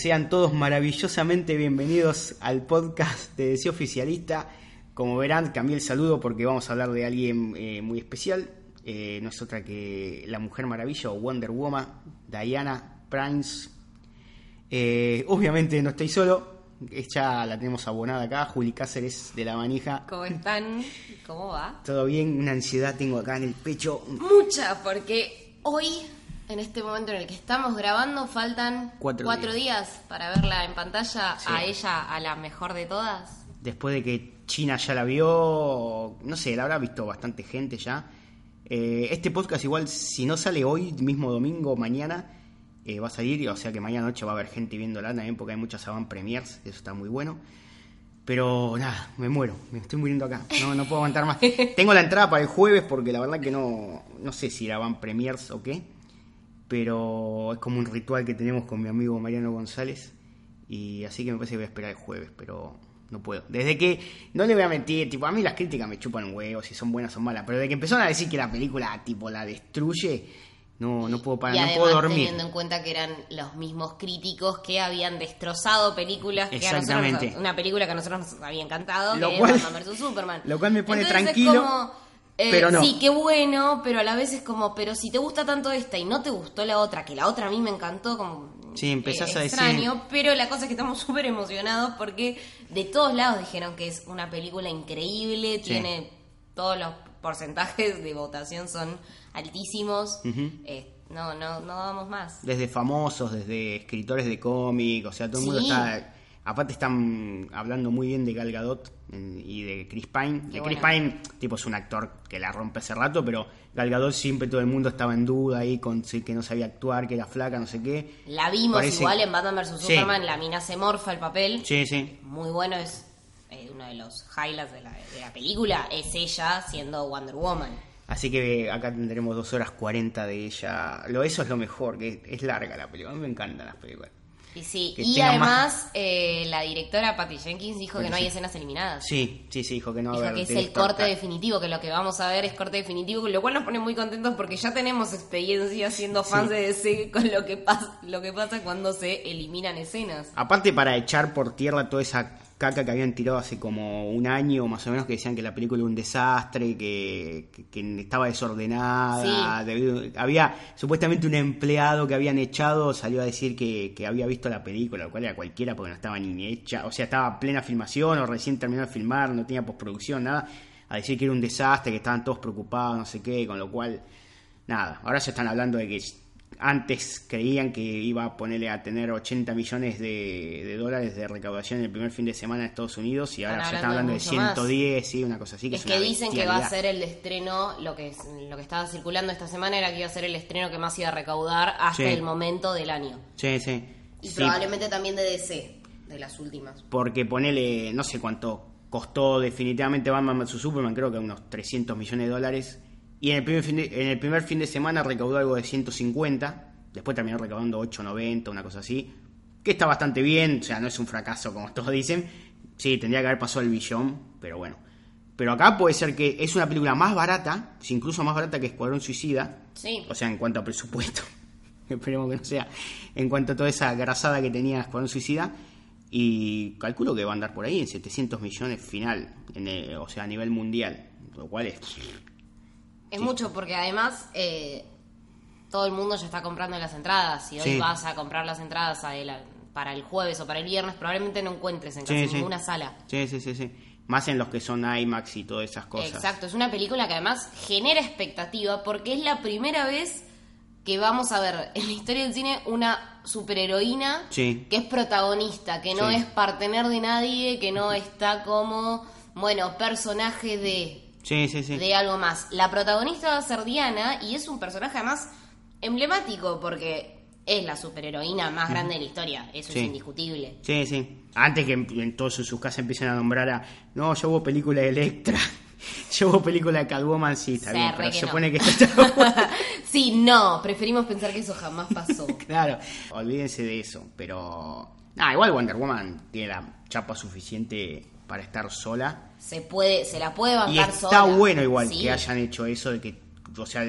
sean todos maravillosamente bienvenidos al podcast de Deseo Oficialista. Como verán, cambié el saludo porque vamos a hablar de alguien eh, muy especial. Eh, no es otra que la Mujer Maravilla o Wonder Woman, Diana Prince. Eh, obviamente no estoy solo, ya la tenemos abonada acá, Juli Cáceres de la manija. ¿Cómo están? ¿Cómo va? Todo bien, una ansiedad tengo acá en el pecho. Mucha, porque hoy, en este momento en el que estamos grabando, faltan Cuatro días. para verla en pantalla Sí. a ella, a la mejor de todas. Después de que China ya la vio, no sé, la habrá visto bastante gente ya. Eh, este podcast igual, si no sale hoy, mismo domingo, mañana, eh, va a salir, o sea que mañana noche va a haber gente viéndola también porque hay muchas avant premiers, eso está muy bueno. Pero nada, me muero, me estoy muriendo acá, no, no puedo aguantar más. Tengo la entrada para el jueves porque la verdad que no, no sé si era avant premiers o qué, pero es como un ritual que tenemos con mi amigo Mariano González y así que me parece que voy a esperar el jueves, pero no puedo. Desde que, no le voy a mentir, tipo, a mí las críticas me chupan un huevo si son buenas o malas, pero desde que empezaron a decir que la película, tipo, la destruye, no, no puedo parar, y no puedo dormir. teniendo en cuenta que eran los mismos críticos que habían destrozado películas que a nosotros, Exactamente. una película que a nosotros nos había encantado, Lo que cual- es Batman vs Superman. lo cual me pone Entonces es tranquilo, como, eh, pero no. Sí, qué bueno, pero a la vez es como, pero si te gusta tanto esta y no te gustó la otra, que la otra a mí me encantó, como Sí, empezás a decir- extraño, pero la cosa es que estamos súper emocionados porque de todos lados dijeron que es una película increíble, Sí. tiene todos los porcentajes de votación son altísimos. Eh, no, no, no vamos más. Desde famosos, desde escritores de cómic, o sea, todo el mundo está... Aparte están hablando muy bien de Gal Gadot eh, y de Chris Pine. Qué De Chris bueno. Pine, tipo, es un actor que la rompe hace rato, pero Gal Gadot siempre todo el mundo estaba en duda ahí con que no sabía actuar, que era flaca, no sé qué. La vimos Parece- igual en Batman vs Sí. Superman, la mina se morfa el papel. Sí, sí. Muy bueno, es eh, uno de los highlights de la, de la película, es ella siendo Wonder Woman. Así que acá tendremos dos horas 40 de ella. Lo, eso es lo mejor, que es larga la película. A mí me encantan las películas. Y sí, y además eh, la directora Patty Jenkins dijo que no hay escenas eliminadas. Sí, sí, sí, dijo que no Dijo haber que es el corte definitivo, que lo que vamos a ver es corte definitivo, lo cual nos pone muy contentos porque ya tenemos experiencia siendo fans de DC con lo que, pasa lo que pasa cuando se eliminan escenas. Aparte para echar por tierra toda esa caca que habían tirado hace como un año más o menos que decían que la película era un desastre, que, que- que estaba desordenada, Sí. debido- había supuestamente un empleado que habían echado salió a decir que, que había visto la película, lo cual era cualquiera porque no estaba ni hecha, o sea, estaba plena filmación o recién terminó de filmar, no tenía postproducción, nada, a decir que era un desastre, que estaban todos preocupados, no sé qué, con lo cual, nada, ahora se están hablando de que antes creían que iba a ponerle a tener 80 millones de, de dólares de recaudación en el primer fin de semana en Estados Unidos y ahora Están se están hablando de de mucho más. 110, sí, una cosa así. Que Es es, que dicen que va a ser el estreno, lo que lo que estaba circulando esta semana era que iba a ser el estreno que más iba a recaudar hasta Sí. el momento del año. Sí, sí. Y Sí, probablemente también de DC, de las últimas. Porque ponele, no sé cuánto costó definitivamente Batman vs Superman, creo que unos 300 millones de dólares. Y en el primer fin de, en el primer fin de semana recaudó algo de 150. Después terminó recaudando 890, una cosa así. Que está bastante bien, o sea, no es un fracaso como todos dicen. Sí, tendría que haber pasado el billón, pero bueno. Pero acá puede ser que es una película más barata, incluso más barata que Escuadrón Suicida. Sí. O sea, en cuanto a presupuesto. Esperemos que no sea. En cuanto a toda esa grasada que tenía Escuadrón Suicida. Y calculo que va a andar por ahí en 700 millones final. en el- o sea, a nivel mundial. Lo cual es. Es Sí. mucho porque además eh, todo el mundo ya está comprando las entradas. Si hoy Sí. vas a comprar las entradas a el- para el jueves o para el viernes, probablemente no encuentres en casi sí. ninguna sala. Sí, sí, sí, sí. Más en los que son IMAX y todas esas cosas. Exacto, es una película que además genera expectativa porque es la primera vez que vamos a ver en la historia del cine una superheroína que es protagonista, que no es partener de nadie, que no está como, bueno, personaje de, Sí, sí, sí. de algo más. La protagonista va a ser Diana y es un personaje además emblemático porque es la superheroína más grande de la historia, eso Sí. es indiscutible. Sí, sí. Antes que en, todos sus casas empiecen a nombrar a. No, yo hubo película de Electra. yo hubo película de Catwoman, sí, está bien. Pero que se no. supone que esto está sí, no, preferimos pensar que eso jamás pasó. Claro, olvídense de eso, pero... Ah, igual Wonder Woman tiene la chapa suficiente para estar sola. Se puede, se la puede Y bancar está sola. bueno igual Sí. que hayan hecho eso de que, o sea,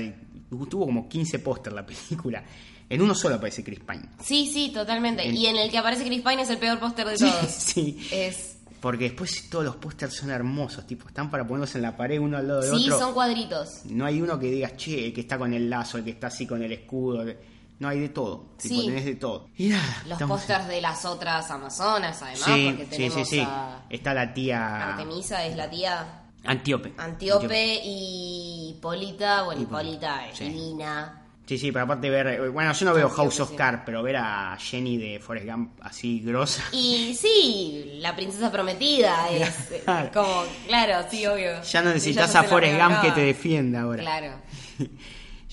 tuvo como 15 póster la película. En uno solo aparece Chris Pine. Sí, sí, totalmente. En- Y en el que aparece Chris Pine es el peor póster de todos. sí. Es, Porque después todos los pósters son hermosos, tipo, están para ponerlos en la pared uno al lado de sí, otro. son cuadritos. No hay uno que digas, che, el que está con el lazo, el que está así con el escudo. el- No hay de todo. Tipo, Sí. tenés de todo. Y nada. Los estamos- pósters de las otras Amazonas, además, Sí, porque sí, tenemos sí, sí. a Está la tía Artemisa, es la tía Antíope. Antíope y Hipólita, bueno, Hipólita, es sí. divina. Sí, sí, pero aparte ver, eh, bueno, yo no veo House of sí. Cards, pero ver a Jenny de Forrest Gump así grosa. Y sí, la princesa prometida es eh, como, claro, sí, obvio. Ya no necesitas a Forrest Gump que te defienda ahora. Claro.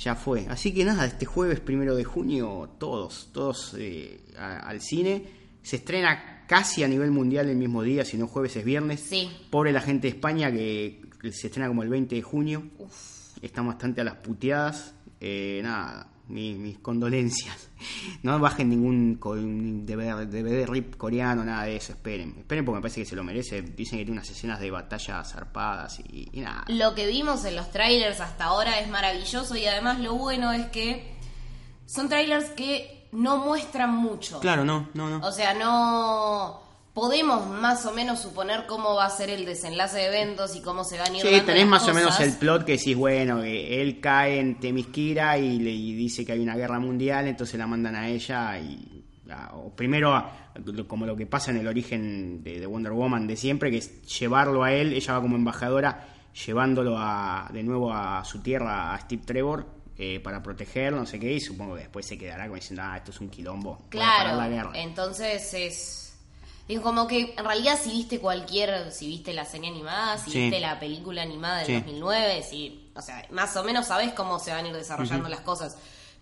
Ya fue. Así que nada, este jueves primero de junio, todos, todos eh, a- al cine. Se estrena casi a nivel mundial el mismo día, si no jueves es viernes. Sí. Pobre la gente de España que se estrena como el 20 de junio. Están bastante a las puteadas. Eh, nada, mi- mis condolencias. No bajen ningún DVD, DVD rip coreano, nada de eso. Esperen. Esperen porque me parece que se lo merece. Dicen que tiene unas escenas de batalla zarpadas y, y nada. Lo que vimos en los trailers hasta ahora es maravilloso y además lo bueno es que son trailers que no muestran mucho. Claro, no, no, no. O sea, no podemos más o menos suponer cómo va a ser el desenlace de eventos y cómo se van a ir Sí, dando tenés las más o menos el plot que decís, bueno, que él cae en Temisquira y le y dice que hay una guerra mundial, entonces la mandan a ella y... a- o primero, a- como lo que pasa en el origen de, de Wonder Woman de siempre, que es llevarlo a él, ella va como embajadora, llevándolo a, de nuevo a su tierra, a Steve Trevor, eh, para protegerlo, no sé qué, y supongo que después se quedará como diciendo, ah, esto es un quilombo, Claro, la guerra. entonces es... Digo, como que en realidad si viste cualquier, si viste la serie animada, si Sí. viste la película animada del Sí. 2009, si, o sea, más o menos sabes cómo se van a ir desarrollando las cosas.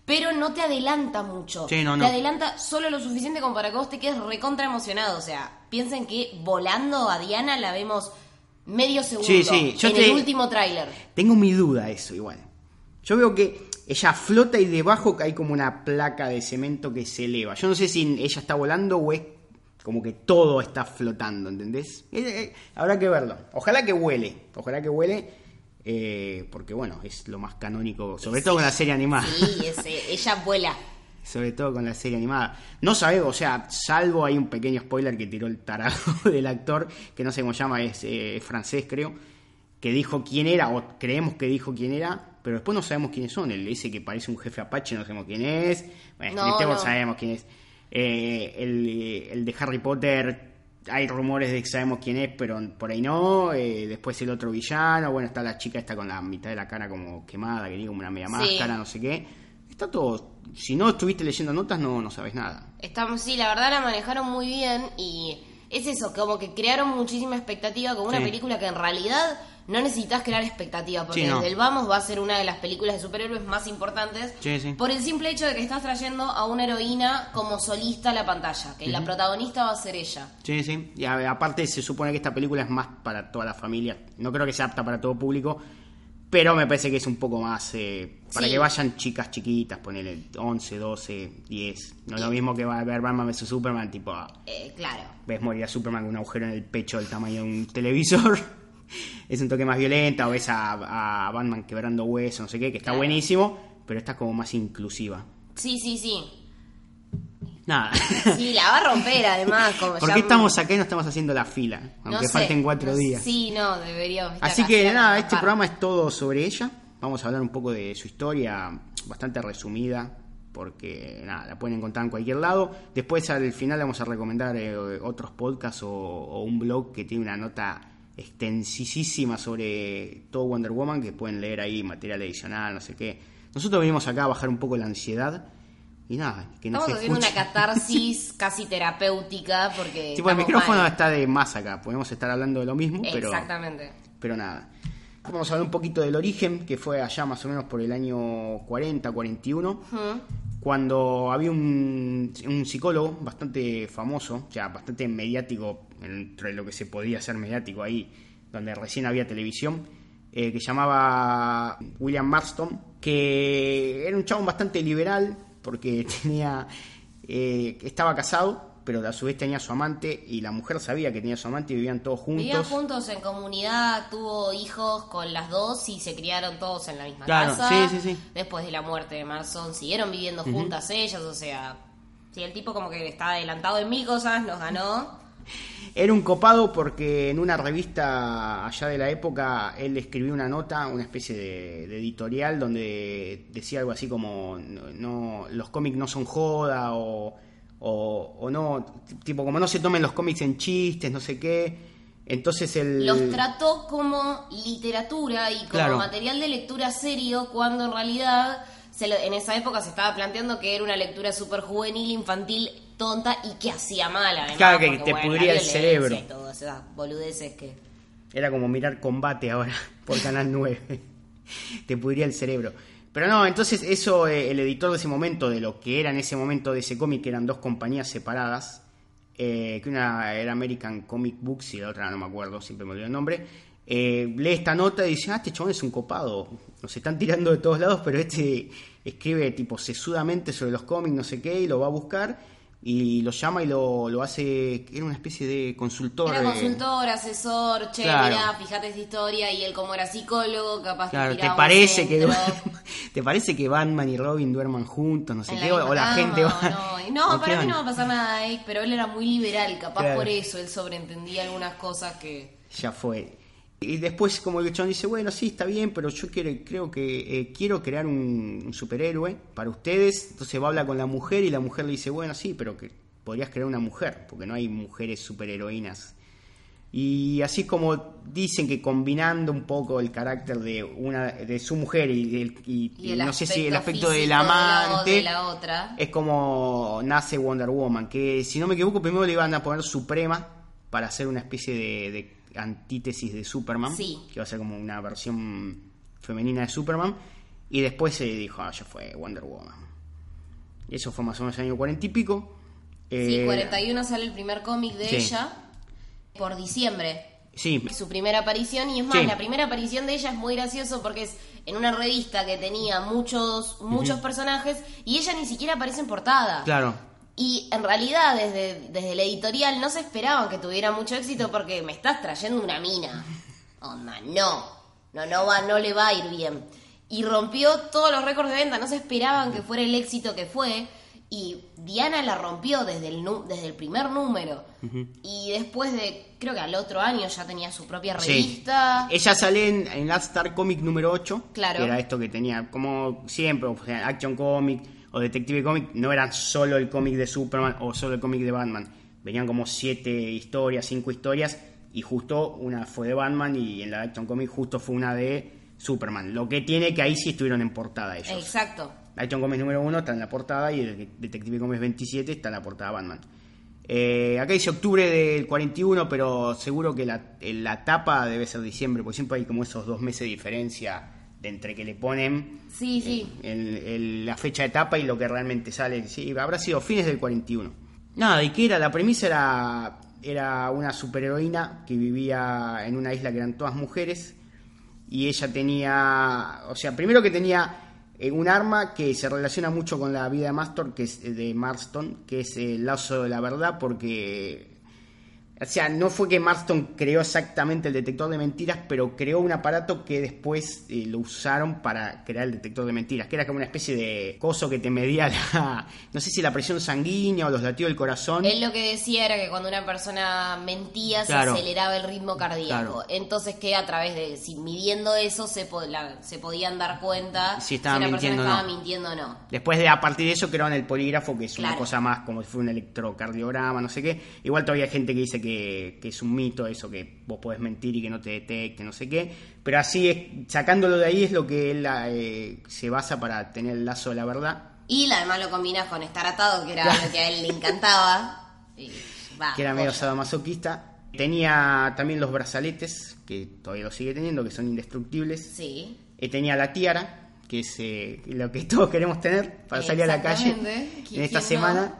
Pero no te adelanta mucho. Sí, no, te adelanta solo lo suficiente como para que vos te quedes recontra emocionado. O sea, piensen que volando a Diana la vemos medio segundo yo en te- el último tráiler. Tengo mi duda eso igual. Yo veo que ella flota y debajo hay como una placa de cemento que se eleva. Yo no sé si ella está volando o es como que todo está flotando, ¿entendés? Eh, eh, habrá que verlo. Ojalá que huele, ojalá que huele, eh, porque bueno, es lo más canónico, sobre todo con la serie animada. Sí, ese, ella vuela. Sobre todo con la serie animada. No sabemos, o sea, salvo hay un pequeño spoiler que tiró el tarado del actor, que no sé cómo se llama, es eh, francés creo, que dijo quién era, o creemos que dijo quién era, pero después no sabemos quiénes son. El ese que parece un jefe apache, no sabemos quién es. Bueno, No, Trevor no. sabemos quién es. Eh, el, el de Harry Potter, hay rumores de que sabemos quién es, pero por ahí no. Eh, después el otro villano, bueno, está la chica esta con la mitad de la cara como quemada, que tiene como una media Sí. máscara, no sé qué. Está todo. Si no estuviste leyendo notas, no, no sabes nada. Estamos, sí, la verdad la manejaron muy bien y es eso, como que crearon muchísima expectativa con una Sí. película que en realidad no necesitas crear expectativa, porque Sí, no. desde el vamos va a ser una de las películas de superhéroes más importantes Sí, sí. por el simple hecho de que estás trayendo a una heroína como solista a la pantalla, que la protagonista va a ser ella. Sí, sí. Y a- aparte se supone que esta película es más para toda la familia. No creo que sea apta para todo público, pero me parece que es un poco más eh, para que vayan chicas chiquitas, ponele 11, 12, 10. No es lo mismo que va a ver Batman vs Superman, tipo, ah, Eh, claro. ves morir a Superman con un agujero en el pecho del tamaño de un televisor. es un toque más violenta, o ves a, a Batman quebrando huesos, no sé qué, que está Claro. buenísimo, pero está como más inclusiva. Sí, sí, sí. Nada. Sí, la va a romper además. Como ¿Por ya- qué estamos acá y no estamos haciendo la fila? no Aunque sé, falten cuatro no- días. Sí, no, deberíamos. estar Así que nada, este programa es todo sobre ella. Vamos a hablar un poco de su historia, bastante resumida, porque nada, la pueden encontrar en cualquier lado. Después al final vamos a recomendar eh, otros podcasts o, o un blog que tiene una nota extensísima sobre todo Wonder Woman, que pueden leer ahí material adicional, no sé qué. Nosotros venimos acá a bajar un poco la ansiedad y nada, que nos Estamos haciendo una catarsis casi terapéutica porque. Tipo, el micrófono mal. está de más acá, podemos estar hablando de lo mismo, pero... Exactamente. Pero nada. Vamos a hablar un poquito del origen, que fue allá más o menos por el año 40, 41, Ujú. Cuando había un, un psicólogo bastante famoso, o sea, bastante mediático, entre lo que se podía hacer mediático ahí, donde recién había televisión, eh, que llamaba William Marston, que era un chabón bastante liberal, porque tenía, eh, estaba casado, pero a su vez tenía su amante y la mujer sabía que tenía su amante y vivían todos juntos. Vivían juntos en comunidad, tuvo hijos con las dos y se criaron todos en la misma Claro, casa. sí, sí, sí. Después de la muerte de Marson siguieron viviendo juntas ellas, o sea, si el tipo como que está adelantado en mil cosas, nos ganó. Era un copado porque en una revista allá de la época él escribió una nota, una especie de, de editorial donde decía algo así como no, no- los cómics no son joda o, o, o no, tipo como no se tomen los cómics en chistes, no sé qué. Entonces el... Los trató como literatura y como Claro. material de lectura serio cuando en realidad se lo- en esa época se estaba planteando que era una lectura súper juvenil, infantil, tonta y que hacía mal además. Claro, que porque, te bueno, pudría el cerebro. esas boludeces que... Era como mirar combate ahora por Canal 9. Te pudría el cerebro. Pero no, entonces eso, eh, el editor de ese momento, de lo que era en ese momento de ese cómic, que eran dos compañías separadas, eh, que una era American Comic Books y la otra no me acuerdo, siempre me olvido el nombre, eh, lee esta nota y dice, ah, este chabón es un copado, nos están tirando de todos lados, pero este escribe tipo sesudamente sobre los cómics, no sé qué, y lo va a buscar y lo llama y lo, lo hace, era una especie de consultor. Era consultor, asesor, che, Claro. mirá, fíjate esta historia y él como era psicólogo, capaz Claro, te ¿te parece, que, ¿te parece que Batman y Robin duerman juntos? No sé en qué, la o, la gente va. No, no ¿o qué para mí no va a pasar nada ahí, pero él era muy liberal, capaz Claro. por eso él sobreentendía algunas cosas que... Ya fue. Y después, como el chabón dice, bueno, sí, está bien, pero yo quiero, creo que eh, quiero crear un, un superhéroe para ustedes. Entonces va a hablar con la mujer y la mujer le dice, bueno, sí, pero que podrías crear una mujer, porque no hay mujeres superheroínas. Y así como dicen que combinando un poco el carácter de una de su mujer y, el- y- Y el no sé si el aspecto del de la- amante de la otra. es como nace Wonder Woman, que si no me equivoco primero le iban a poner Suprema para hacer una especie de, de antítesis de Superman, Sí. que va a ser como una versión femenina de Superman, y después se dijo, ah, ya fue Wonder Woman. Y eso fue más o menos en el año cuarenta y pico. Sí, Eh, 41 sale el primer cómic de sí. ella por diciembre. Sí, Su primera aparición, y es más, Sí. la primera aparición de ella es muy gracioso porque es en una revista que tenía muchos, muchos personajes y ella ni siquiera aparece en portada. claro. Y en realidad, desde, desde la editorial, no se esperaban que tuviera mucho éxito porque me estás trayendo una mina. Onda, no. No, no, va, no le va a ir bien. Y rompió todos los récords de venta. No se esperaban que fuera el éxito que fue. Y Diana la rompió desde el, desde el primer número. Y después de, creo que al otro año ya tenía su propia Sí. revista. Ella sale en, en Last Star Comic número 8, Claro. que era esto que tenía, como siempre, o sea, Action Comic o Detective Comic, no eran solo el cómic de Superman o solo el cómic de Batman. Venían como siete historias, cinco historias, y justo una fue de Batman y en la Action Comic justo fue una de Superman. Lo que tiene que ahí sí estuvieron en portada ellos. Exacto. Action Comics número 1 está en la portada y el Detective Comics 27 está en la portada Batman. Eh, acá dice octubre del 41, pero seguro que la, la tapa debe ser diciembre, porque siempre hay como esos dos meses de diferencia de entre que le ponen Sí, sí. el- el- la fecha de tapa y lo que realmente sale. Sí, habrá sido fines del 41. Nada, ¿y qué era? La premisa era, era una superheroína que vivía en una isla que eran todas mujeres y ella tenía, o sea, primero que tenía eh, un arma que se relaciona mucho con la vida de Mastor, que es eh, de Marston, que es el lazo de la verdad, porque o sea, no fue que Marston creó exactamente el detector de mentiras, pero creó un aparato que después eh, lo usaron para crear el detector de mentiras, que era como una especie de coso que te medía la, no sé si la presión sanguínea o los latidos del corazón. Él lo que decía era que cuando una persona mentía Claro. se aceleraba el ritmo cardíaco. Claro. Entonces que a través de, si midiendo eso, se, po- la- se podían dar cuenta Si estaba una mintiendo o persona no. estaba mintiendo o no. Después de a partir de eso crearon el polígrafo, que es una cosa más como si fuera un electrocardiograma, no sé qué. Igual todavía hay gente que dice que, que es un mito eso, que vos podés mentir y que no te detecte, no sé qué. Pero así es, sacándolo de ahí es lo que él eh, se basa para tener el lazo de la verdad. Y además lo combinas con estar atado, que era lo que a él le encantaba. Y, que era medio sadomasoquista. Tenía también los brazaletes, que todavía lo sigue teniendo, que son indestructibles. Sí. Eh, tenía la tiara, que es eh, lo que todos queremos tener para salir a la calle en esta ¿Quién semana.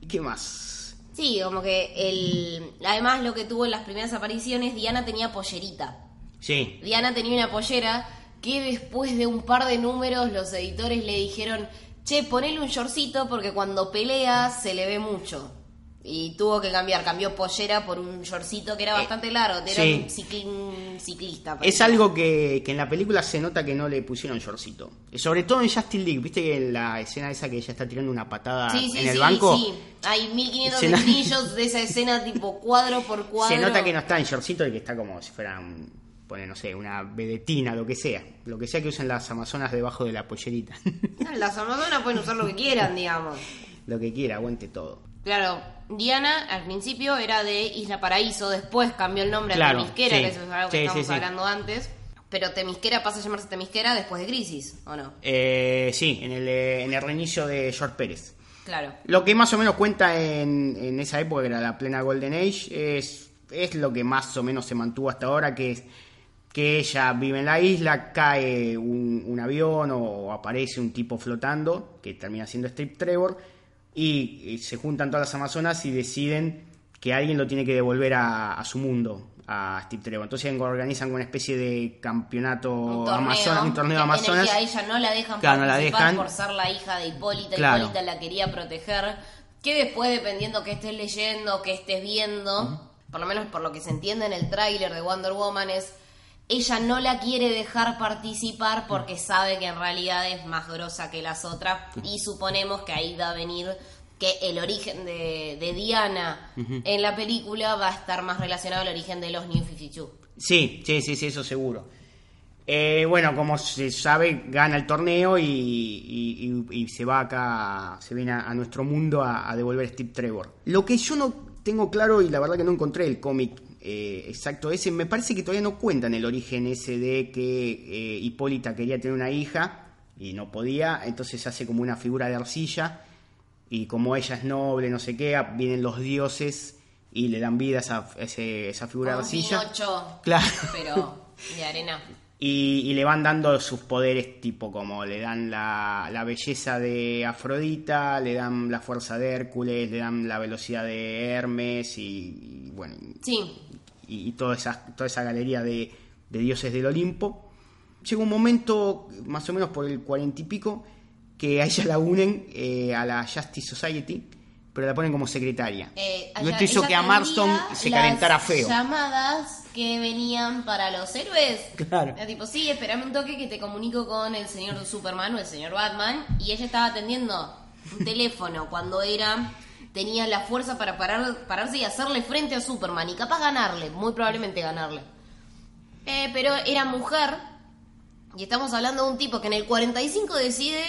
¿Y qué más? Sí, como que el... Además lo que tuvo en las primeras apariciones, Diana tenía pollerita. Sí, Diana tenía una pollera que después de un par de números los editores le dijeron, che, ponele un shortcito porque cuando pelea se le ve mucho. Y tuvo que cambiar, cambió pollera por un shortcito que era bastante largo, era sí. un, un ciclista. Es algo que, que en la película se nota que no le pusieron shortcito. Sobre todo en Justin League, viste que en la escena esa que ella está tirando una patada Sí, sí, en el sí, banco. sí. Hay 1500 Se no- screenshots de esa escena tipo cuadro por cuadro. Se nota que no está en shortcito y que está como si fuera un, pone, no sé, una vedetina, lo que sea. Lo que sea que usen las amazonas debajo de la pollerita. No, Las amazonas pueden usar lo que quieran, digamos. lo que quiera, aguante todo. Claro, Diana al principio era de Isla Paraíso, después cambió el nombre Claro, a Temisquera, sí. que eso es algo que Sí, sí, estábamos sí. hablando antes. Pero Temisquera pasa a llamarse Temisquera después de Crisis, ¿o no? Eh, sí, en el, eh, en el reinicio de George Pérez. Claro. Lo que más o menos cuenta en, en esa época, que era la plena Golden Age, es, es lo que más o menos se mantuvo hasta ahora, que es que ella vive en la isla, cae un, un avión o aparece un tipo flotando, que termina siendo Strip Trevor, y, y se juntan todas las amazonas y deciden que alguien lo tiene que devolver a, a su mundo, a Steve Trevor. Entonces organizan una especie de campeonato Un torneo, amazona- un torneo de Amazonas. a ella no la dejan Claro, no la dejan. por ser la hija de Hipólita. Claro. Hipólita la quería proteger. Que después, dependiendo que estés leyendo, que estés viendo, por lo menos por lo que se entiende en el tráiler de Wonder Woman, es ella no la quiere dejar participar porque sabe que en realidad es más grosa que las otras y suponemos que ahí va a venir que el origen de, de Diana en la película va a estar más relacionado al origen de los New 52. Sí, sí, sí, sí, eso seguro. Eh, bueno, como se sabe, gana el torneo y, y- y- y se va acá, se viene a, a nuestro mundo a, a devolver a Steve Trevor. Lo que yo no tengo claro y la verdad que no encontré el cómic eh, exacto ese, me parece que todavía no cuentan el origen ese de que eh, Hipólita quería tener una hija y no podía, entonces hace como una figura de arcilla y como ella es noble, no sé qué, vienen los dioses y le dan vida a esa, ese- esa figura de un arcilla. Pinocho, Claro. pero de arena. Y, y le van dando sus poderes, tipo como le dan la, la belleza de Afrodita, le dan la fuerza de Hércules, le dan la velocidad de Hermes y, y bueno, Sí, y, y toda, esa, toda esa galería de, de dioses del Olimpo. Llega un momento, más o menos por el cuarenta y pico, que a ella la unen eh, a la Justice Society, pero la ponen como secretaria. eh, y esto hizo que a Marston se las calentara feo. llamadas que venían para los héroes. Claro. Era tipo, sí, espérame un toque que te comunico con el señor Superman o el señor Batman. Y ella estaba atendiendo un teléfono cuando era tenía la fuerza para parar, pararse y hacerle frente a Superman y capaz ganarle, muy probablemente ganarle. Eh, pero era mujer y estamos hablando de un tipo que en el 45 decide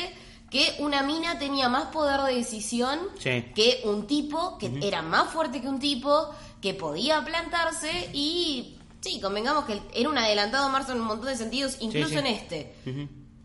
que una mina tenía más poder de decisión Sí. que un tipo que era más fuerte que un tipo que podía plantarse y sí, convengamos que era un adelantado marzo en un montón de sentidos, incluso sí. en este.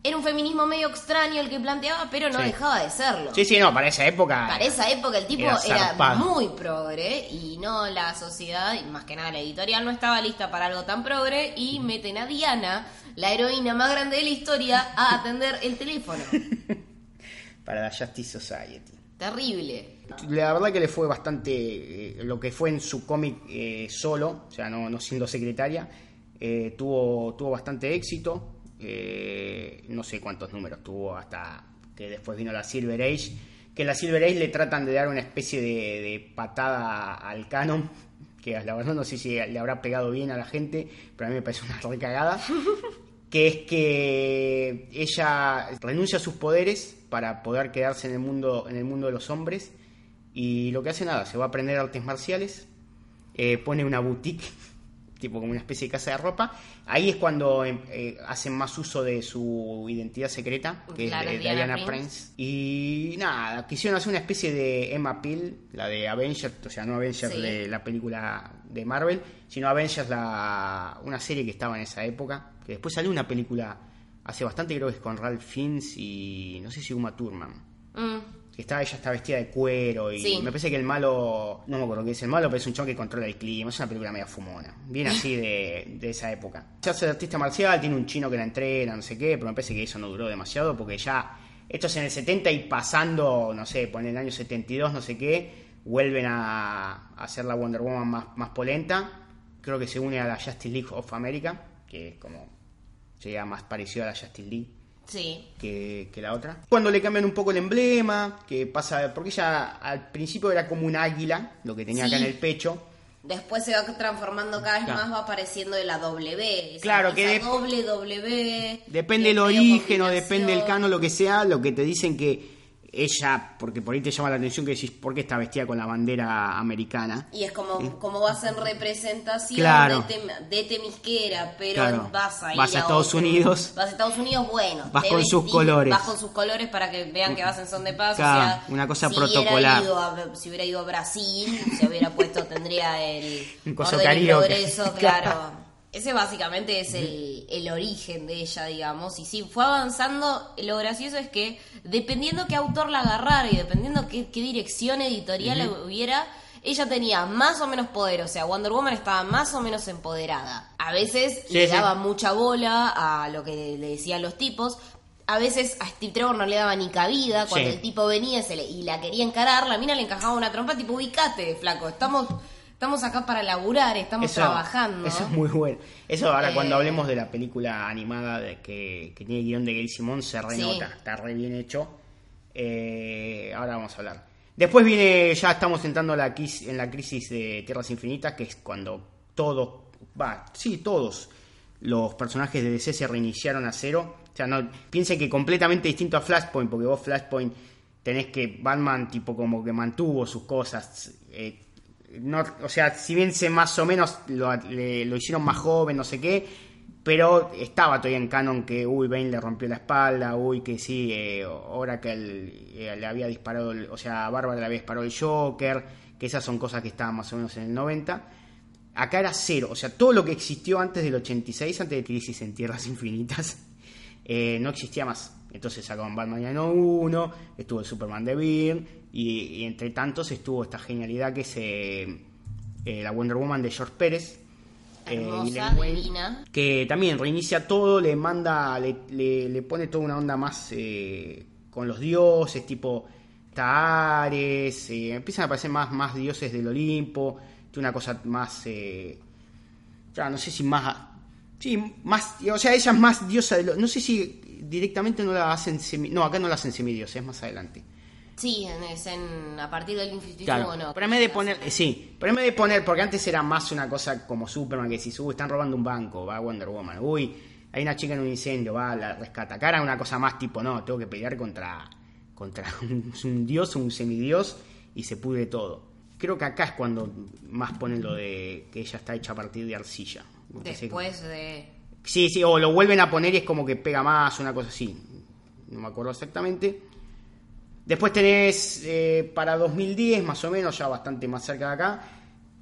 Era un feminismo medio extraño el que planteaba, pero no Sí. dejaba de serlo. Sí, sí, no, para esa época. Para esa época el tipo Era muy progre y no la sociedad, y más que nada la editorial, no estaba lista para algo tan progre y meten a Diana, la heroína más grande de la historia, a atender el teléfono. Para la Justice Society. Terrible. La verdad que le fue bastante eh, lo que fue en su cómic eh, solo, o sea, no, no siendo secretaria, eh, tuvo, tuvo bastante éxito. Eh, no sé cuántos números tuvo hasta que después vino la Silver Age. Que la Silver Age le tratan de dar una especie de, de patada al canon, que la verdad no sé si le habrá pegado bien a la gente, pero a mí me parece una recagada. que es que ella renuncia a sus poderes para poder quedarse en el mundo en el mundo de los hombres y lo que hace nada se va a aprender artes marciales eh, pone una boutique tipo como una especie de casa de ropa ahí es cuando eh, eh, hacen más uso de su identidad secreta que Claro, es de Diana Diana Prince. Prince y nada quisieron hacer una especie de Emma Peel la de Avengers o sea no Avengers Sí. de la película de Marvel sino Avengers la una serie que estaba en esa época que después salió una película hace bastante creo que es con Ralph Fiennes y no sé si Uma Thurman Mm, está, ella está vestida de cuero y Sí. me parece que el malo, no me acuerdo qué es el malo, pero es un chon que controla el clima, es una película media fumona, bien así de, de esa época. Se hace artista marcial, tiene un chino que la entrena, no sé qué, pero me parece que eso no duró demasiado porque ya, esto es en el 70 y pasando, no sé, por el año 72, no sé qué, vuelven a, a hacer la Wonder Woman más, más polenta, creo que se une a la Justice League of America, que es como, sería más parecido a la Justice League. Sí. que, que la otra. Cuando le cambian un poco el emblema, que pasa, porque ella al principio era como un águila, lo que tenía acá en el pecho. Después se va transformando cada vez Claro. más, va apareciendo de la W. Claro, que de- doble W. Depende del origen o depende del cano, lo que sea, lo que te dicen que ella, porque por ahí te llama la atención que decís, ¿por qué está vestida con la bandera americana? Y es como, como vas en representación Claro. de, tem- de temisquera, pero Claro. vas a ir Vas a Estados otro- Unidos. Vas a Estados Unidos, bueno. Vas con sus colores. Vas con sus colores para que vean que vas en son de paz. Claro, o sea, una cosa si protocolar. a- si hubiera ido a Brasil, se hubiera puesto, tendría el Un coso progreso, claro. Ese básicamente es el, el origen de ella, digamos. Y sí, fue avanzando. Lo gracioso es que dependiendo qué autor la agarrara y dependiendo qué, qué dirección editorial hubiera, ella tenía más o menos poder. O sea, Wonder Woman estaba más o menos empoderada. A veces Sí, le sí. daba mucha bola a lo que le decían los tipos. A veces a Steve Trevor no le daba ni cabida. Cuando Sí. el tipo venía y se le- y la quería encarar, la mina le encajaba una trompa tipo, ubicate, flaco. Estamos, estamos acá para laburar, estamos trabajando. Eso es muy bueno. Eso ahora Eh, cuando hablemos de la película animada de que, que tiene guion de Gail Simón se renota, Sí. está re bien hecho. Eh, ahora vamos a hablar. Después viene, ya estamos entrando a la en la crisis de Tierras Infinitas, que es cuando todos, va, sí, todos los personajes de DC se reiniciaron a cero. O sea, no, piensen que completamente distinto a Flashpoint, porque vos Flashpoint tenés que Batman tipo como que mantuvo sus cosas. eh, no, o sea, si bien se más o menos lo, lo hicieron más joven, no sé qué, pero estaba todavía en canon que, uy, Bane le rompió la espalda, uy, que sí, eh, Oracle eh, le había disparado, o sea, a Bárbara le había disparado el Joker, que esas son cosas que estaban más o menos en el 90. Acá era cero, o sea, todo lo que existió antes del 86, antes de Crisis en Tierras Infinitas, eh, no existía más. Entonces sacaban Batman Año 1, estuvo el Superman de Byrne, y, y entre tantos estuvo esta genialidad que es eh, eh, la Wonder Woman de George Pérez. eh, Hermosa, Wayne, que también reinicia todo, le manda, le, le- le pone toda una onda más con los dioses, tipo Tares, empiezan a aparecer más, más dioses del Olimpo, tiene una cosa más, ya no sé si más, sí, más, o sea, ella es más diosa de lo, no sé si directamente no la hacen, no, acá no la hacen semidios, es más adelante. Sí, en, es en- a partir del Infinity Claro, no. pero en vez de poner, eh, sí, pero en vez de poner, porque antes era más una cosa como Superman, que si uy, están robando un banco, va Wonder Woman, uy, hay una chica en un incendio, va, la rescata. Acá era una cosa más tipo, no, tengo que pelear contra, contra un, un dios, un semidios, y se pudre todo. Creo que acá es cuando más ponen lo de que ella está hecha a partir de arcilla. Después de... Sí, sí, o lo vuelven a poner y es como que pega más, una cosa así. No me acuerdo exactamente. Después tenés eh, para 2010, más o menos, ya bastante más cerca de acá,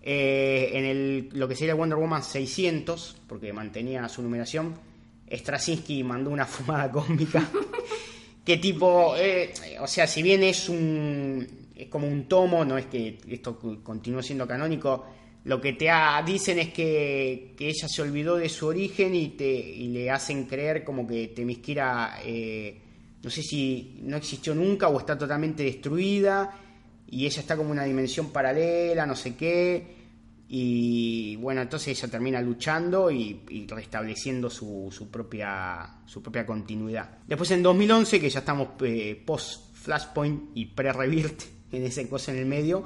eh, en el, lo que sería Wonder Woman 600, porque mantenía su numeración, Straczynski mandó una fumada cósmica. que tipo, eh, o sea, si bien es un es como un tomo, no es que esto continúe siendo canónico, lo que te dicen es que, ella se olvidó de su origen y, te, y le hacen creer como que Temisquira, eh, no sé si no existió nunca o está totalmente destruida y ella está como una dimensión paralela, no sé qué. Y bueno, entonces ella termina luchando y, y restableciendo su, su propia, su propia continuidad. Después en 2011, que ya estamos eh, post Flashpoint y pre-Rebirth, en ese cosa en el medio,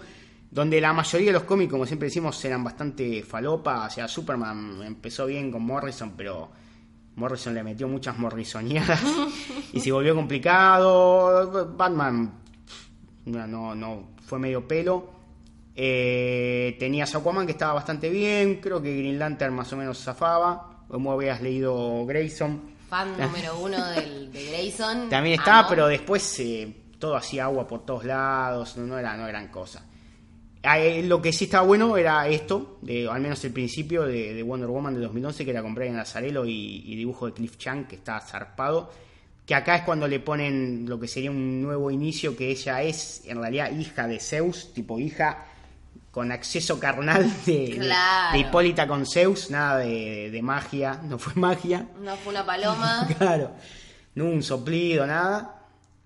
donde la mayoría de los cómics, como siempre decimos, eran bastante falopa. O sea, Superman empezó bien con Morrison, pero Morrison le metió muchas morrisoneadas y se volvió complicado. Batman no, no, fue medio pelo. Eh, tenías Aquaman que estaba bastante bien, creo que Green Lantern más o menos zafaba. Como habías leído Grayson, Fan número uno del, de Grayson. también estaba, Amo. pero después eh, todo hacía agua por todos lados, no, no era, no gran cosa. Ah, eh, lo que sí estaba bueno era esto, de, al menos el principio de, de Wonder Woman de 2011, que la compré en Azarelo y, y dibujo de Cliff Chang, que está zarpado. Que acá es cuando le ponen lo que sería un nuevo inicio, que ella es en realidad hija de Zeus, tipo hija con acceso carnal de, de- Claro. de Hipólita con Zeus, nada de, de magia, no fue magia. No fue una paloma. Claro, no un soplido, nada.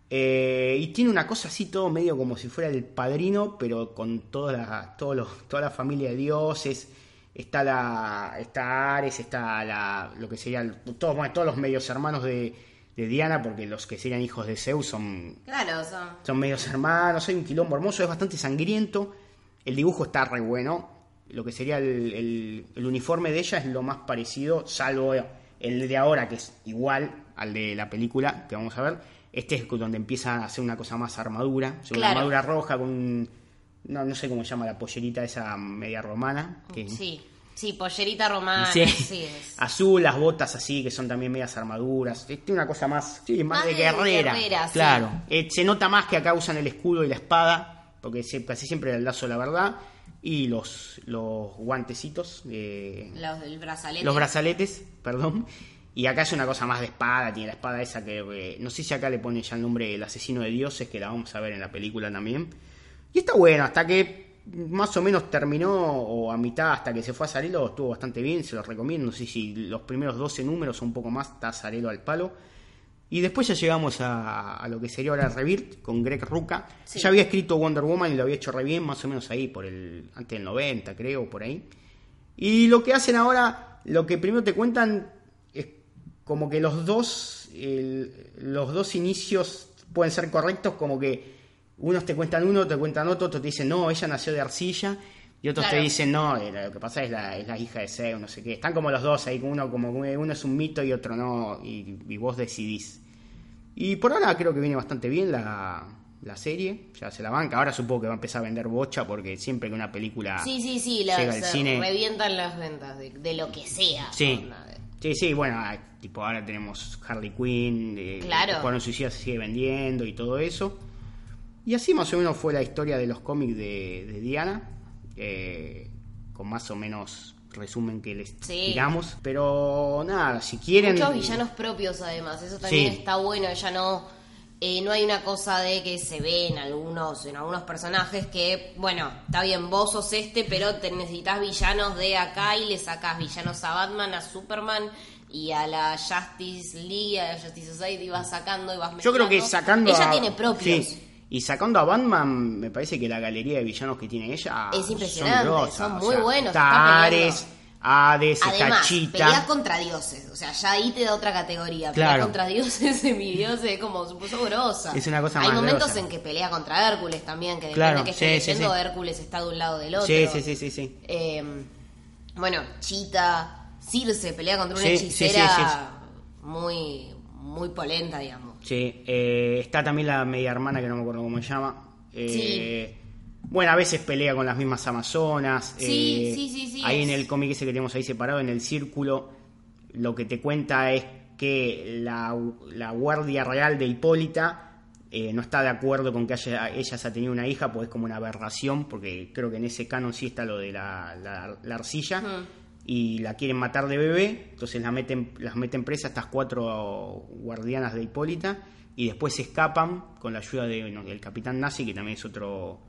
Eh, y tiene una cosa así, todo medio como si fuera el padrino, pero con toda la, los- toda la familia de dioses. Está la está Ares, está la, lo que sería el- todos, bueno, todos los medios hermanos de, de Diana, porque los que serían hijos de Zeus son, Claro, son. son medios hermanos, hay un quilombo hermoso, es bastante sangriento, el dibujo está re bueno, lo que sería el, el- el uniforme de ella es lo más parecido, salvo el de ahora, que es igual al de la película que vamos a ver, este es donde empieza a hacer una cosa más armadura, o sea, una armadura roja con no, no sé cómo se llama la pollerita esa media romana, que Sí, sí, pollerita romana. Sí. Sí, es. Azul, las botas así, que son también medias armaduras. Tiene una cosa más, sí, más, Más de de guerrera. guerrera, sí. claro. Eh, se nota más que acá usan el escudo y la espada, porque se- casi siempre el lazo de la verdad. Y los, los guantecitos, eh, Los del brazalete. los brazaletes, perdón. Y acá es una cosa más de espada, tiene la espada esa que eh, no sé si acá le pone ya el nombre del asesino de dioses, que la vamos a ver en la película también. Y está bueno, hasta que más o menos terminó, o a mitad, hasta que se fue a Sarelo, estuvo bastante bien, se los recomiendo. No sé si los primeros 12 números o un poco más, está Sarelo al palo. Y después ya llegamos a, a lo que sería ahora Rebirth con Greg Ruca. Sí. Ya había escrito Wonder Woman y lo había hecho re bien, más o menos ahí, por el antes del 90, creo, por ahí. Y lo que hacen ahora, lo que primero te cuentan como que los dos, el- los dos inicios pueden ser correctos, como que unos te cuentan uno, te cuentan otro, otros te dicen, no, ella nació de arcilla, y otros te dicen, no, lo que pasa es la, es la hija de Zeus, no sé qué. Están como los dos ahí, uno como uno es un mito y otro no, y, y vos decidís. Y por ahora creo que viene bastante bien la, la serie, ya se la banca. Ahora supongo que va a empezar a vender bocha porque siempre que una película Sí, sí, sí, llega al cine. revientan las ventas de, de lo que sea. Sí, onda sí, sí, bueno, ah, tipo ahora tenemos Harley Quinn, eh, Claro. Escuadrón Suicida se sigue vendiendo y todo eso. Y así más o menos fue la historia de los cómics de, de Diana, eh, con más o menos resumen que les Sí. tiramos. Pero nada, si quieren... Muchos villanos propios, además. Eso también Sí. está bueno. Ya no. Eh, no hay una cosa de que se ve en algunos, en algunos personajes que, bueno, está bien, vos sos este, pero te necesitas villanos de acá y le sacás villanos a Batman, a Superman y a la Justice League, a la Justice Society, vas sacando y vas Yo creo que mezclando. sacando Ella a... tiene propios. sí, y sacando a Batman, me parece que la galería de villanos que tiene ella Es impresionante, son o muy sea, buenos, está está Ares, peleando. Hades, Además, Cachita. peleas contra dioses. O sea, ya ahí te da otra categoría. Claro. Claro. contra dioses, semidioses, es como se puso grosa. Es una cosa Hay más momentos grosa. en que pelea contra Hércules también, que depende Claro, que esté sí, sí, sí. Hércules está de un lado del otro. Sí, sí, sí, sí, sí. Eh, bueno, Chita, Circe pelea contra una Sí, sí, sí, hechicera muy, muy polenta, digamos. Sí, eh, está también la media hermana que no me acuerdo cómo se llama. Eh, Bueno, a veces pelea con las mismas amazonas. Sí, eh, sí, sí, sí, Ahí es- en el cómic ese que tenemos ahí separado, en el círculo, lo que te cuenta es que la, la guardia real de Hipólita eh, no está de acuerdo con que haya, ella haya tenido una hija, pues es como una aberración, porque creo que en ese canon sí está lo de la, la- la arcilla. Y la quieren matar de bebé, entonces la meten, las meten presa estas cuatro guardianas de Hipólita y después se escapan con la ayuda de, no, del capitán nazi, que también es otro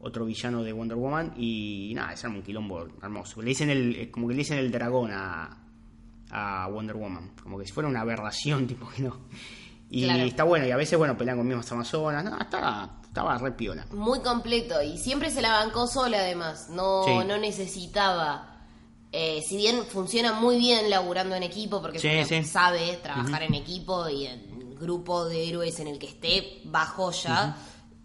otro villano de Wonder Woman y nada, es un quilombo hermoso. Le dicen el, eh, como que le dicen el dragón a, a Wonder Woman, como que si fuera una aberración, tipo que no. Y Claro. está bueno, y a veces, bueno, pelean con mismas amazonas, no, estaba, estaba re piola. Muy completo y siempre se la bancó sola además, no, Sí. no necesitaba, eh, si bien funciona muy bien laburando en equipo porque Sí, sabe trabajar en equipo y en grupo de héroes en el que esté bajo ya,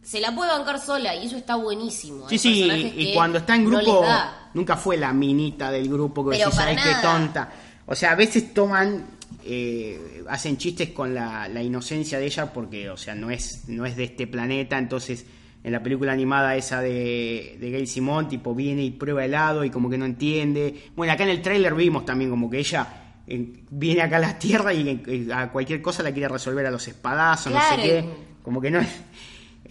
se la puede bancar sola y eso está buenísimo. Sí, Hay sí, y cuando está en grupo, nunca fue la minita del grupo que decís, "Ay, qué nada". tonta. O sea, a veces toman, eh, hacen chistes con la, la inocencia de ella porque, o sea, no es, no es de este planeta, entonces en la película animada esa de, de Gail Simón, tipo, viene y prueba helado y como que no entiende. Bueno, acá en el tráiler vimos también como que ella eh, viene acá a la Tierra y eh, a cualquier cosa la quiere resolver a los espadazos, no sé qué. Como que no es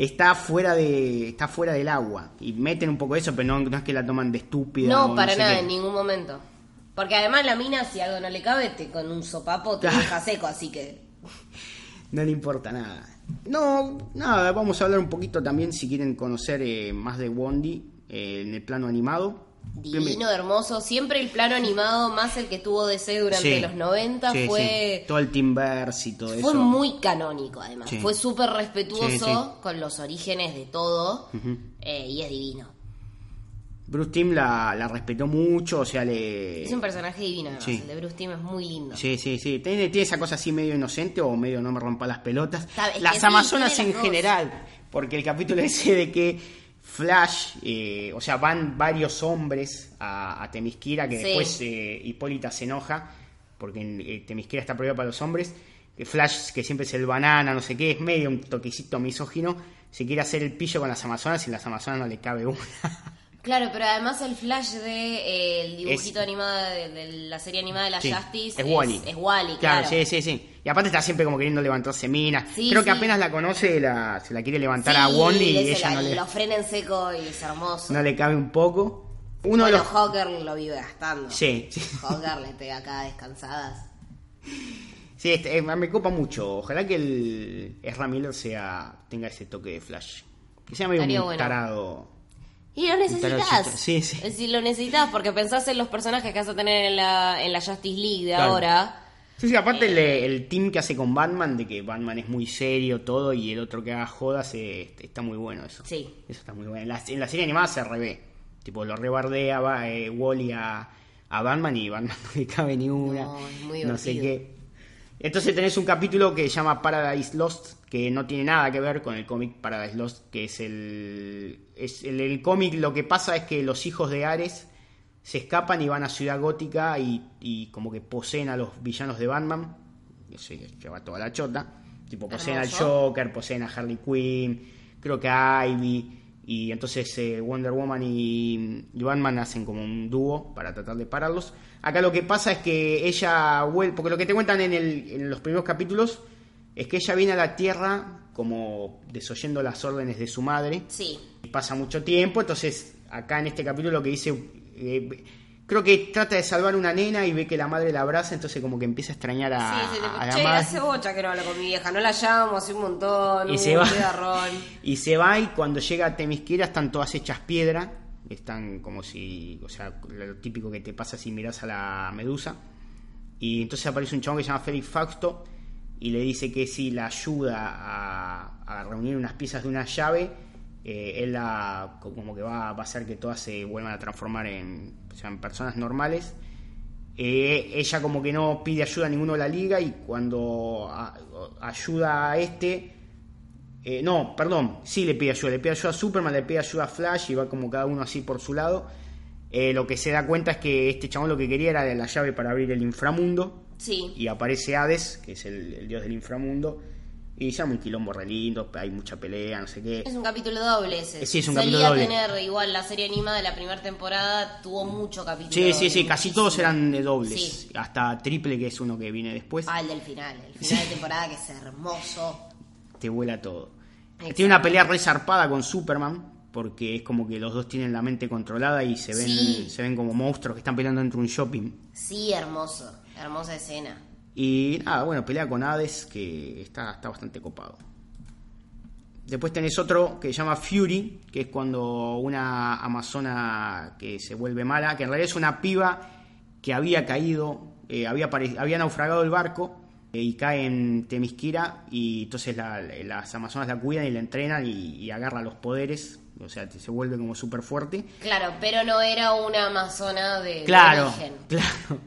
está fuera de está fuera del agua y meten un poco eso pero no, no es que la toman de estúpida No, para sé nada, qué. en ningún momento. Porque además la mina, si algo no le cabe, te, con un sopapo te deja seco, así que... no le importa nada no nada vamos a hablar un poquito también si quieren conocer eh, más de Wondi eh, en el plano animado Divino, hermoso. Siempre el plano animado, más el que tuvo DC durante Sí. los 90, Sí, fue... sí. todo el Timberse y todo Fue eso muy canónico, además. Fue súper respetuoso con los orígenes de todo eh, y es divino. Bruce Timm la, la respetó mucho, o sea, le... Es un personaje divino, además. Sí. El de Bruce Timm es muy lindo. Sí, sí, sí. Tiene, tiene esa cosa así medio inocente o medio no me rompa las pelotas. Las Amazonas en general, porque el capítulo ese de que Flash, eh, o sea, van varios hombres a, a Temisquira, que Sí. después eh, Hipólita se enoja, porque en, eh, Temisquira está prohibido para los hombres. Que Flash, que siempre es el banana, no sé qué, es medio un toquecito misógino, se quiere hacer el pillo con las Amazonas y las Amazonas no le cabe una. Claro, pero además el flash de eh, el dibujito Es- animado de, de la serie animada de la Sí, Justice es Wally. Es Wally, Claro, claro. sí, sí, sí. Y aparte está siempre como queriendo levantarse minas. Sí, Creo que sí. apenas la conoce, la, se la quiere levantar a Wally y ella la- no le, lo frena en seco y es hermoso. no le cabe un poco. Uno de bueno, los... Hawker lo vive gastando. Sí, sí. Hawker le pega cada descansadas. Sí, este, eh, me copa mucho. Ojalá que el Ezra Miller sea, tenga ese toque de Flash. Que sea medio Estaría un bueno. tarado. Y lo necesitas. Sí, sí. Decir, lo necesitas porque pensás en los personajes que vas a tener en la, en la Justice League de Claro. ahora. Sí, sí, aparte el, el team que hace con Batman, de que Batman es muy serio todo y el otro que haga jodas, eh, está muy bueno eso. Sí. Eso está muy bueno. En la, en la serie animada se revé. Tipo, lo rebardea va, eh, Wally a, a Batman y Batman no le cabe ni una. No, muy no sé qué. Entonces tenés un capítulo que se llama Paradise Lost, que no tiene nada que ver con el cómic Paradise Lost, que es el... Es el, el cómic lo que pasa es que los hijos de Ares se escapan y van a Ciudad Gótica y, y como que poseen a los villanos de Batman. Que se lleva toda la chota. Tipo, poseen al Joker, poseen a Harley Quinn, creo que a Ivy. Y entonces eh, Wonder Woman y, y Batman hacen como un dúo para tratar de pararlos. Acá lo que pasa es que ella vuelve, porque lo que te cuentan en, el- en los primeros capítulos es que ella viene a la Tierra como desoyendo las órdenes de su madre Sí. pasa mucho tiempo, entonces acá en este capítulo lo que dice, eh, creo que trata de salvar una nena y ve que la madre la abraza, entonces como que empieza a extrañar a, sí, sí, a la che, madre. hace bocha que no hablo con mi vieja, no la llamo hace un montón, Y uh, se va. Y se va y cuando llega a Temisquera están todas hechas piedra, están como si, o sea, lo típico que te pasa si miras a la medusa. Y entonces aparece un chabón que se llama Félix Fausto y le dice que si la ayuda a, a reunir unas piezas de una llave, eh, él la, como que va, va a hacer que todas se vuelvan a transformar en, o sea, en personas normales. Eh, ella como que no pide ayuda a ninguno de la liga y cuando a- ayuda a este, eh, no, perdón, sí le pide ayuda, le pide ayuda a Superman, le pide ayuda a Flash y va como cada uno así por su lado. Eh, lo que se da cuenta es que este chabón lo que quería era la llave para abrir el inframundo Sí. y aparece Hades, que es el, el dios del inframundo, y se llama un quilombo re lindo, hay mucha pelea, no sé qué. Es un capítulo doble ese. Eh, sí, es un Solía capítulo doble. tener igual la serie animada de la primera temporada, tuvo mucho capítulo Sí, sí, doble, sí, casi muchísimo. todos eran de dobles, Sí. hasta triple, que es uno que viene después, Ah, el del final, el final de temporada que es hermoso. te vuela todo. Exacto. Tiene una pelea re zarpada con Superman, porque es como que los dos tienen la mente controlada y se ven, Sí. se ven como monstruos que están peleando dentro de un shopping. Sí, hermoso, hermosa escena. Y nada, bueno, pelea con Hades, que está, está bastante copado. Después tenés otro que se llama Fury, que es cuando una amazona que se vuelve mala, que en realidad es una piba que había caído, eh, había, había naufragado el barco eh, y cae en Temisquira y entonces la- las amazonas la cuidan y la entrenan y, y agarra los poderes, o sea, se vuelve como súper fuerte. Claro, pero no era una amazona de, de Claro, origen. claro.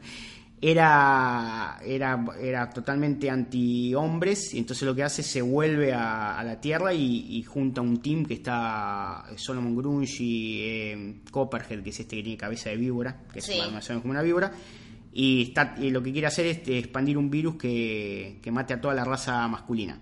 Era, era, era totalmente anti-hombres y entonces lo que hace es se vuelve a, a la Tierra y, y junta un team que está Solomon Grungy, eh, Copperhead, que es este que tiene cabeza de víbora, que Sí. es más más o menos como una víbora, y, está, y lo que quiere hacer es expandir un virus que, que mate a toda la raza masculina.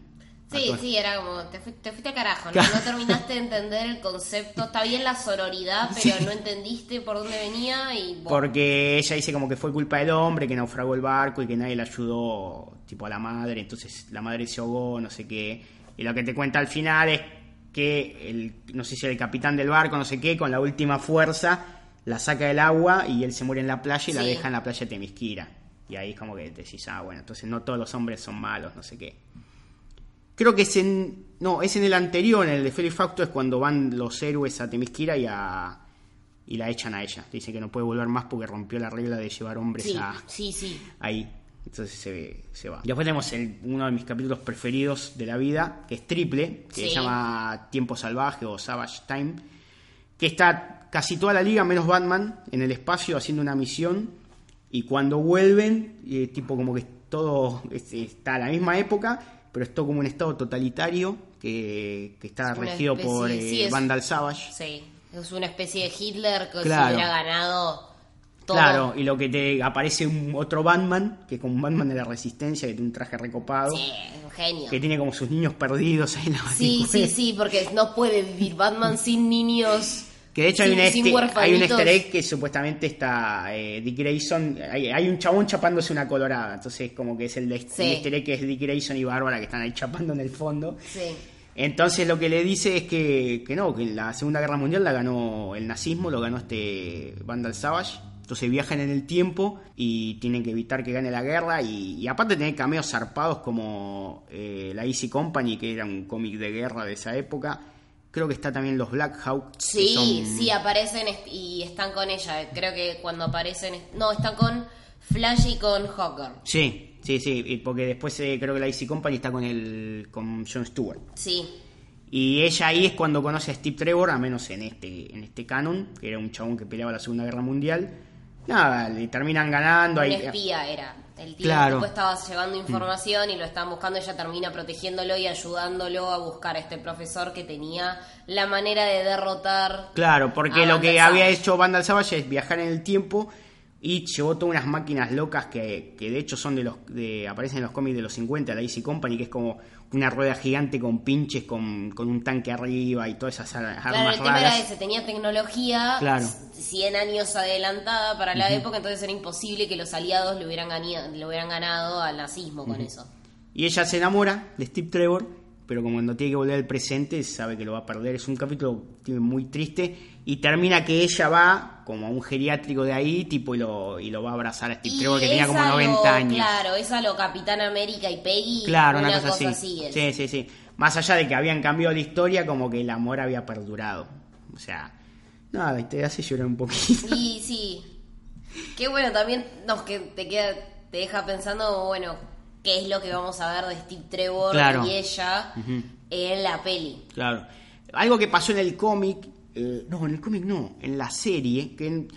Sí, sí, era como, te, fui- te fuiste al carajo, ¿no? No terminaste de entender el concepto. Está bien la sororidad, pero no entendiste por dónde venía y... bueno, Porque ella dice como que fue culpa del hombre, que naufragó el barco y que nadie le ayudó, tipo a la madre, entonces la madre se ahogó, no sé qué. Y lo que te cuenta al final es que el, no sé si el capitán del barco, no sé qué, con la última fuerza la saca del agua y él se muere en la playa y la deja en la playa de Temisquira. Y ahí es como que te decís, ah, bueno, entonces no todos los hombres son malos, no sé qué. Creo que es en. No, es en el anterior, en el de Felix Facto, es cuando van los héroes a Temisquira y a. y la echan a ella. Dice que no puede volver más porque rompió la regla de llevar hombres sí, a, sí, sí. ahí. Entonces se, se va. Después tenemos el- uno de mis capítulos preferidos de la vida, que es triple, que Sí. se llama Tiempo Salvaje o Savage Time, que está casi toda la liga menos Batman en el espacio haciendo una misión y cuando vuelven, eh, tipo como que todo es- está a la misma época, pero es todo como un estado totalitario que, que está Es regido especie- por eh, sí, es- Vandal Savage. Sí, es una especie de Hitler que Claro. se hubiera ganado todo. Claro, y lo que te aparece un otro Batman, que es como un Batman de la Resistencia, que tiene un traje recopado, Sí, un genio. que tiene como sus niños perdidos ahí en la Sí, sí, sí, porque no puede vivir Batman sin niños. Que de hecho hay, sin- un sin este- hay un easter egg que supuestamente está eh, Dick Grayson. Hay, hay un chabón chapándose una colorada. Entonces, como que es el, de, el easter egg que es Dick Grayson y Bárbara que están ahí chapando en el fondo. Sí. Entonces, lo que le dice es que, que no, que la Segunda Guerra Mundial la ganó el nazismo, lo ganó este Vandal Savage. Entonces viajan en el tiempo y tienen que evitar que gane la guerra. Y, y aparte tener cameos zarpados como eh, la Easy Company, que era un cómic de guerra de esa época. Creo que está también los Black Hawk. Sí, son- sí, aparecen y están con ella. Creo que cuando aparecen. No, están con Flash y con Hawker. Sí, sí, sí, porque después eh, creo que la Easy Company está con el con Jon Stewart. Sí. Y ella ahí es cuando conoce a Steve Trevor, a menos en este en este canon, que era un chabón que peleaba la Segunda Guerra Mundial. Nada, le terminan ganando Un ahí. espía era. El tío Claro. estaba llevando información y lo estaban buscando. Ella termina protegiéndolo y ayudándolo a buscar a este profesor que tenía la manera de derrotar. Claro, porque lo que había hecho Vandal Savage es viajar en el tiempo y llevó todas unas máquinas locas que, que de hecho son de los de aparecen en los cómics de los 50, la Easy Company, que es como una rueda gigante con pinches, con, con un tanque arriba y todas esas ar- Claro, armas el tema era ese, tenía tecnología Claro. 100 años adelantada para la época, entonces era imposible que los aliados le hubieran, ganado, le hubieran ganado al nazismo con eso. Y ella se enamora de Steve Trevor, pero como cuando tiene que volver al presente, sabe que lo va a perder. Es un capítulo muy triste. Y termina que ella va como a un geriátrico de ahí, tipo, y lo, y lo va a abrazar a Steve Trevor, que tenía como esa 90 lo- años. Claro, esa lo Capitán América y Peggy. Claro, una, cosa, así. Sí, sí, sí. Más allá de que habían cambiado la historia, como que el amor había perdurado. O sea, nada, te hace llorar un poquito. Y sí. Qué bueno, también nos que te queda, te deja pensando, bueno, qué es lo que vamos a ver de Steve Trevor Claro. y ella en la peli. Claro. Algo que pasó en el cómic, eh, no, en el cómic no, en la serie, que en-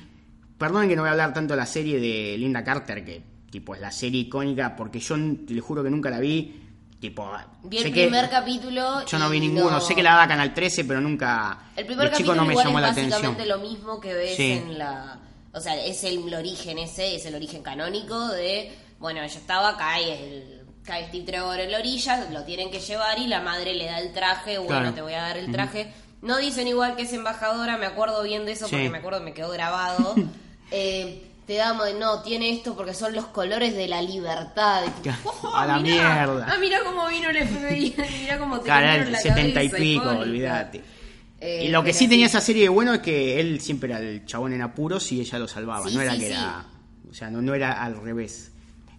perdonen que no voy a hablar tanto de la serie de Linda Carter, que tipo es la serie icónica, porque yo le juro que nunca la vi, tipo... Vi el primer capítulo. Yo no vi ninguno, no- sé que la daba Canal 13, pero nunca... El primer chico capítulo no me igual llamó es la básicamente atención. lo mismo que ves Sí. en la... O sea, es el, origen ese, es el origen canónico de... Bueno, ella estaba, cae, el, cae Steve Trevor en la orilla, lo tienen que llevar y la madre le da el traje, bueno, Claro. te voy a dar el traje. No dicen igual que es embajadora, me acuerdo bien de eso Sí. porque me acuerdo, me quedó grabado. Eh, te damos, no, tiene esto porque son los colores de la libertad. Y tipo, a la mirá, mierda. Ah, mira cómo vino el FBI, mira cómo te el la 70 y cabeza, pico, Hipólito. olvídate. Eh, y lo que sí tenía esa serie de bueno es que él siempre era el chabón en apuros y ella lo salvaba. Sí, no era que era. O sea, no, no era al revés.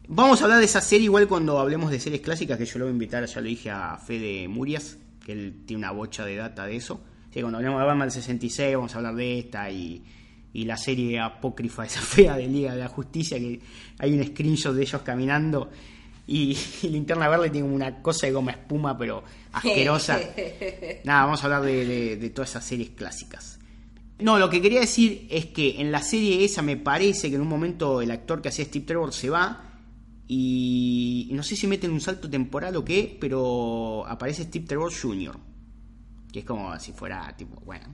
Vamos a hablar de esa serie igual cuando hablemos de series clásicas, que yo lo voy a invitar, ya lo dije a Fede Murias, que él tiene una bocha de data de eso. Cuando hablemos de Batman 66 vamos a hablar de esta y, y la serie apócrifa esa fea de Liga de la Justicia, que hay un screenshot de ellos caminando y, y Linterna Verde tiene una cosa de goma espuma, pero asquerosa. Nada, vamos a hablar de, de- de todas esas series clásicas. No, lo que quería decir es que en la serie esa me parece que en un momento el actor que hacía Steve Trevor se va y no sé si meten un salto temporal o qué, pero aparece Steve Trevor Jr. Que es como si fuera tipo, bueno.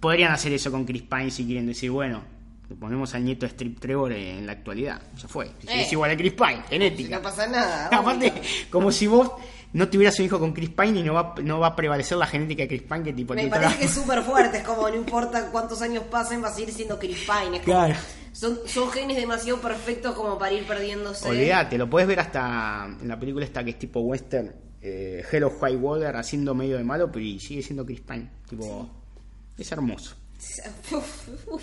Podrían hacer eso con Chris Pine si quieren decir, bueno, le ponemos al nieto de Steve Trevor en la actualidad. Ya fue. Si Eh. es igual a Chris Pine, genética. No pasa nada. Aparte, como si vos no tuvieras un hijo con Chris Pine y no va, no va a prevalecer la genética de Chris Pine que tipo Me parece que es súper fuerte, es como no importa cuántos años pasen, va a seguir siendo Chris Pine. es como- Claro. Son, son genes demasiado perfectos como para ir perdiéndose. Olvídate, lo puedes ver hasta en la película esta que es tipo western, eh, Hello High Water haciendo medio de malo, pero sigue siendo Chris Pine. Tipo, es hermoso. Uf, uf.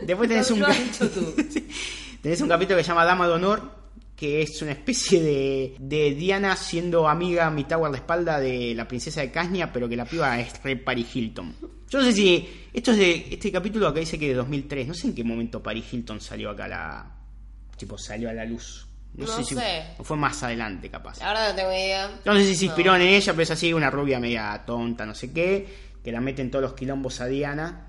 Después tenés un, tenés un capítulo que se llama Dama de Honor, que es una especie de, de Diana siendo amiga mitad guardaespalda de la princesa de Casnia, pero que la piba es re Paris Hilton. Yo no sé si. Esto es de. Este capítulo acá dice que de 2003. No sé en qué momento Paris Hilton salió acá a la. Tipo, salió a la luz. No, No sé si. sé. Fue más adelante, capaz. Verdad no tengo idea. No sé si se inspiró en ella, pero es así, una rubia media tonta, no sé qué. que la mete en todos los quilombos a Diana.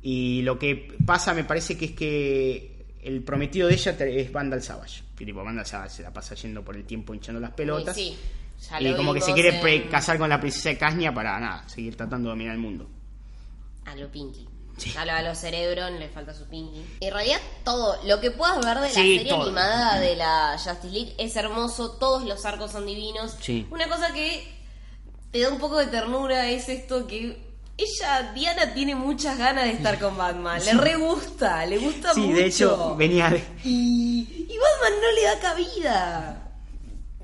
Y lo que pasa me parece que es que el prometido de ella es Vandal Savage. Que tipo, Vandal Savage se la pasa yendo por el tiempo hinchando las pelotas. Y sí, ya y como que se quiere en- casar con la princesa de Casnia para nada, seguir tratando de dominar el mundo. A lo Pinky. Sí. A lo, a lo Cerebron le falta su Pinky. En realidad, todo lo que puedas ver de la Sí, serie todo. animada de la Justice League es hermoso. Todos los arcos son divinos. Sí. Una cosa que te da un poco de ternura es esto que. Ella, Diana, tiene muchas ganas de estar con Batman. Le re gusta, le gusta Sí, mucho. de hecho, venía de. Y, y Batman no le da cabida.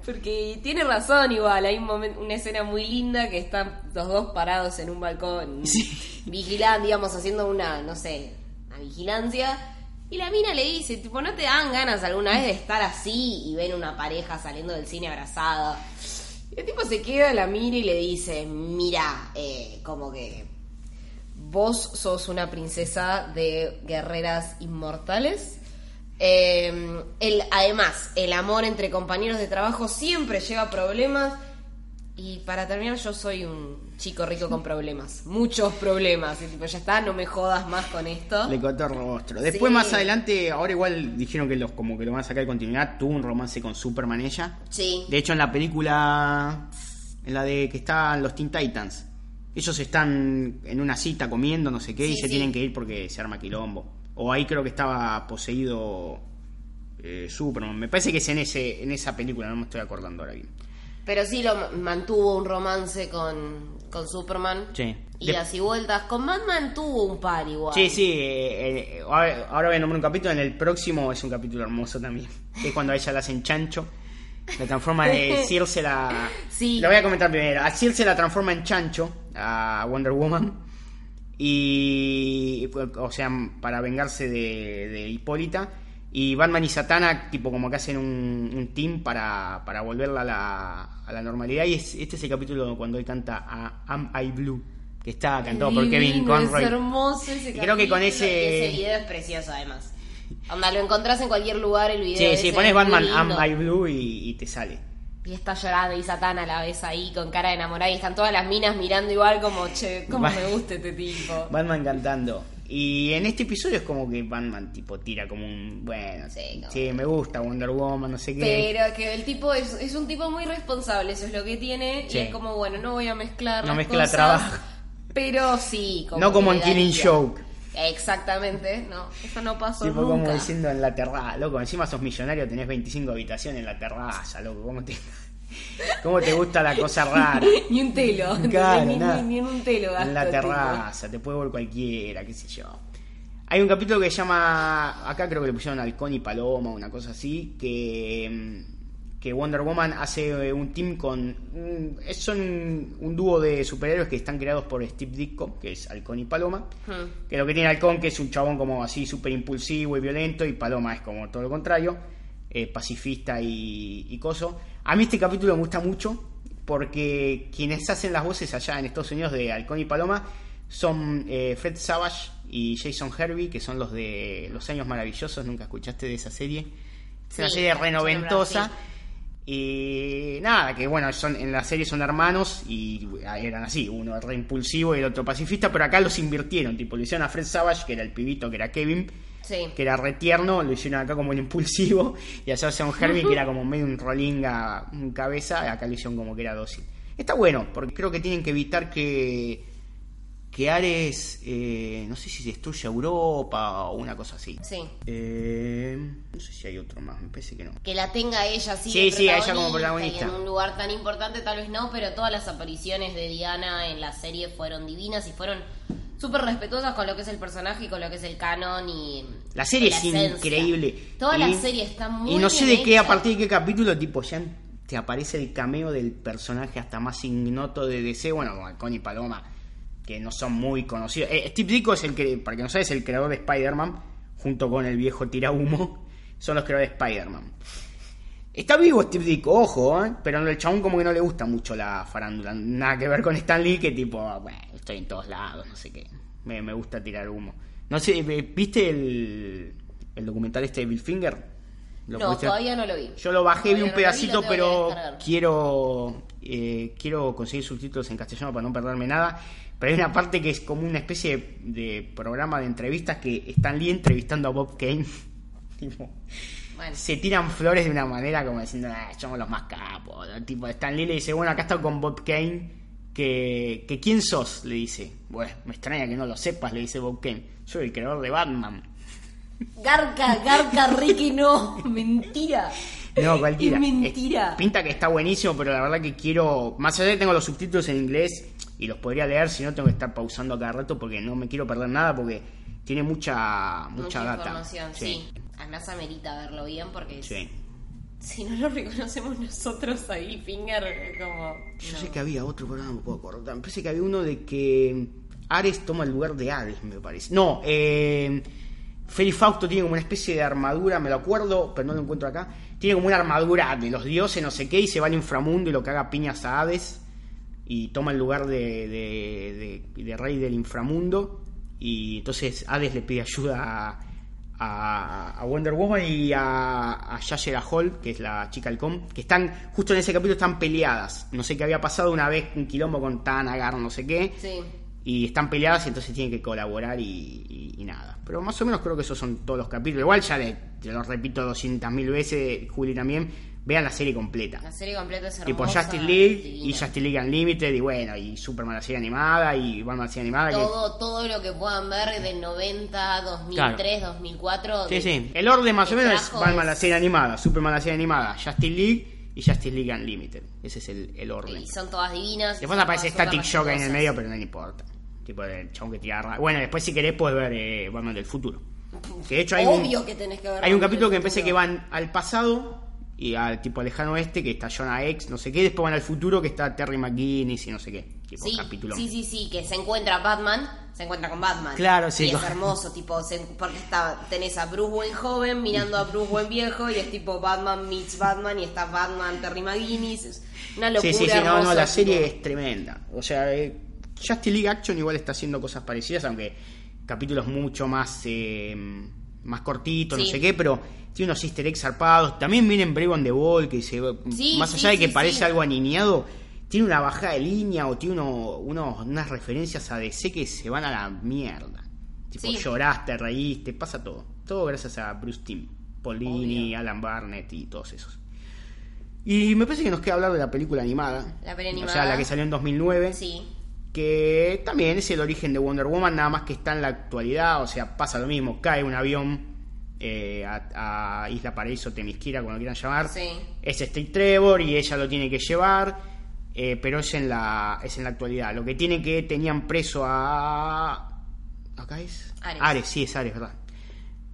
Porque tiene razón igual, hay un momento, una escena muy linda que están los dos parados en un balcón Sí. vigilando, digamos, haciendo una, no sé, una vigilancia. Y la mina le dice, tipo, ¿no te dan ganas alguna vez de estar así y ven una pareja saliendo del cine abrazada? El tipo se queda, la mira y le dice, mira, eh, como que vos sos una princesa de guerreras inmortales. Eh, el, además, el amor entre compañeros de trabajo siempre lleva problemas. Y para terminar, yo soy un chico rico con problemas. Muchos problemas. Y tipo, ya está, no me jodas más con esto. Le cortó el rostro. Después Sí. más adelante, ahora igual dijeron que los como que lo van a sacar de continuidad, tuvo un romance con Superman ella. Sí. De hecho en la película en la de que están los Teen Titans, ellos están en una cita comiendo, no sé qué, y se sí. tienen que ir porque se arma quilombo. O ahí creo que estaba poseído eh, Superman. Me parece que es en ese en esa película, no me estoy acordando ahora bien. Pero sí lo ma- mantuvo un romance con, con Superman. Sí. Las y vueltas. Con Batman tuvo un par igual. Sí, sí, eh, eh, ahora, ahora voy a nombrar un capítulo, en el próximo es un capítulo hermoso también, que es cuando a ella la hacen chancho, la transforma de Circe la... Sí. Lo voy a comentar primero, a Circe la transforma en chancho, a Wonder Woman, y, o sea, para vengarse de, de Hipólita, y Batman y Satana, tipo como que hacen un, un team para, para volverla a la, a la normalidad, y es- este es el capítulo cuando él canta a Am I Blue, que está cantado por Kevin Conroy. Es hermoso ese Y creo que con ese- ese video es precioso además. Onda, lo encontrás en cualquier lugar el video. Sí, sí, es pones Batman. Am I Blue y, y te sale. Y está llorando y Satana la ves ahí con cara de enamorada y están todas las minas mirando igual como, che, cómo Va- me gusta este tipo. Batman cantando. Y en este episodio es como que Batman tipo tira como un, bueno, Sí, sí, me gusta Wonder Woman, no sé qué. Pero que el tipo es, es un tipo muy responsable, eso es lo que tiene. Sí. Y es como, bueno, no voy a mezclar No las mezcla cosas, trabajo. Pero sí, como no como en Killing. Joke. Exactamente, no, eso no pasó Tipo nunca. como diciendo en la terraza, loco, encima sos millonario, tenés 25 habitaciones en la terraza, loco, ¿cómo te, cómo te gusta la cosa rara? ni un telo, Claro, ni, nada. ni- ni en un telo en la gasto, terraza, te puede ver cualquiera, qué sé yo. Hay un capítulo que se llama, acá creo que le pusieron Halcón y Paloma, una cosa así, que, mm, que Wonder Woman hace eh, un team con... mm, son un dúo de superhéroes que están creados por Steve Ditko, que es Halcón y Paloma. Hmm. Que lo que tiene Halcón, que es un chabón como así súper impulsivo y violento, y Paloma es como todo lo contrario, eh, pacifista y, y coso. A mí este capítulo me gusta mucho porque quienes hacen las voces allá en Estados Unidos de Halcón y Paloma son eh, Fred Savage y Jason Hervey, que son los de Los Años Maravillosos, nunca escuchaste de esa serie. Es una serie renoventosa. no, Y nada, que bueno, son en la serie son hermanos y eran así, uno re impulsivo y el otro pacifista, pero acá los invirtieron, tipo, le hicieron a Fred Savage, que era el pibito, que era Kevin, Sí. que era re tierno, lo hicieron acá como el impulsivo, y allá hicieron Herbie, que era como medio un rolinga, un cabeza, acá lo hicieron como que era dócil. Está bueno, porque creo que tienen que evitar que que Ares, eh, no sé si destruye Europa o una cosa así. Sí. Eh, no sé si hay otro más, me parece que no. Que la tenga ella así. Sí, de sí, a ella como protagonista. En un lugar tan importante tal vez no, pero todas las apariciones de Diana en la serie fueron divinas y fueron súper respetuosas con lo que es el personaje y con lo que es el canon y... La serie y es esencia. increíble. Toda Y- la serie está muy Y no sé bien de qué, a partir de qué capítulo, tipo, ya te aparece el cameo del personaje hasta más ignoto de DC. Bueno, como y Paloma, que no son muy conocidos. Eh, Steve Ditko es el que, para que no sabes, el creador de Spider-Man, junto con el viejo tirahumo, son los creadores de Spider-Man. Está vivo Steve Ditko, ojo, ¿eh? pero el chabón como que no le gusta mucho la farándula. Nada que ver con Stan Lee, que tipo, bueno, estoy en todos lados, no sé qué. Me, me gusta tirar humo. No sé, ¿viste el, el documental este de Bill Finger? ¿Lo No, todavía no lo vi. Yo lo bajé, vi un no lo vi, pedacito, pero quiero Eh, quiero conseguir subtítulos en castellano para no perderme nada. Pero hay una parte que es como una especie de programa de entrevistas que están Lee entrevistando a Bob Kane. tipo, Bueno, se tiran flores de una manera como diciendo, ah, somos los más capos. ¿no? Tipo, Stan Lee le dice, bueno, acá está con Bob Kane. Que, que quién sos, le dice. Bueno, me extraña que no lo sepas, le dice Bob Kane. Soy el creador de Batman. Garca, Garca, Ricky, no. Mentira. No, cualquiera. Es mentira. Pinta que está buenísimo, pero la verdad que quiero. Más allá de que tengo los subtítulos en inglés y los podría leer, si no tengo que estar pausando cada rato porque no me quiero perder nada porque tiene mucha mucha, data. información, sí. Además amerita verlo bien porque Sí. si no lo reconocemos nosotros ahí, Finger, como... Yo no. sé que había otro, pero no me puedo acordar. Me parece que había uno de que Ares toma el lugar de Hades, me parece. No, eh, Feli Fausto tiene como una especie de armadura, me lo acuerdo, pero no lo encuentro acá. Tiene como una armadura de los dioses, no sé qué, y se va al inframundo y lo caga piñas a Hades. Y toma el lugar de, de, de- de rey del inframundo. Y entonces Hades le pide ayuda a, Wonder Woman y a, a Yashera Hall, que es la chica halcón, que están, justo en ese capítulo están peleadas. No sé qué había pasado una vez, un quilombo con Tanagar, no sé qué. Sí. Y están peleadas y entonces tienen que colaborar y, y- y nada. Pero más o menos creo que esos son todos los capítulos. Igual ya le, te lo repito 200.000 veces, Juli también. Vean la serie completa. La serie completa es hermosa. Tipo Justice League divina. y Justice League Unlimited y bueno, y Superman la serie animada y Batman la serie animada. que- Todo, todo lo que puedan ver del 90, 2003, 2004. Sí, de- sí. El orden más o menos es Batman la serie animada, Superman la serie animada, Justice League y Justice League Unlimited. Ese es el, el orden. Y son todas divinas. Después aparece Static Shock ahí en el medio, pero no le importa. Tipo el chabón que tira ra- Bueno, después si querés puedes ver eh, Batman del futuro. Que de hecho hay Obvio un, que tenés que ver. hay un capítulo que empecé que van al pasado y al tipo lejano oeste, que está Jonah X, no sé qué, después van al futuro que está Terry McGuinness y no sé qué. Tipo Sí, capítulo. sí, sí, sí, que se encuentra Batman, se encuentra con Batman. Claro, sí, Y es hermoso, tipo, se- porque está, tenés a Bruce Wayne joven mirando a Bruce Wayne viejo y es tipo Batman meets Batman y está Batman Terry McGuinness. Es una locura Sí, sí, sí, no, no, la tipo, serie es tremenda. O sea, eh, Justice League Action igual está haciendo cosas parecidas, aunque capítulos mucho más eh, más cortitos, no sé qué, pero tiene unos easter eggs zarpados. También viene Brave on the Ball, que se, Sí, más sí, allá de que parece algo aniñado, tiene una bajada de línea o tiene uno, unas referencias a DC que se van a la mierda. Tipo, lloraste, reíste, pasa todo. Todo gracias a Bruce Timm, Paulini, Obvio. Alan Barnett y todos esos. Y me parece que nos queda hablar de la película animada. La peli O sea, animada. la que salió en 2009. Sí, Que también es el origen de Wonder Woman, nada más que está en la actualidad. O sea, pasa lo mismo. Cae un avión eh, a, a Isla Paraíso, Temisquira, como lo quieran llamar. Sí. Es Steve Trevor y ella lo tiene que llevar. eh, pero es en la es en la actualidad. Lo que tiene que tenían preso a. ¿Acá es? Ares. sí, es Ares, ¿verdad?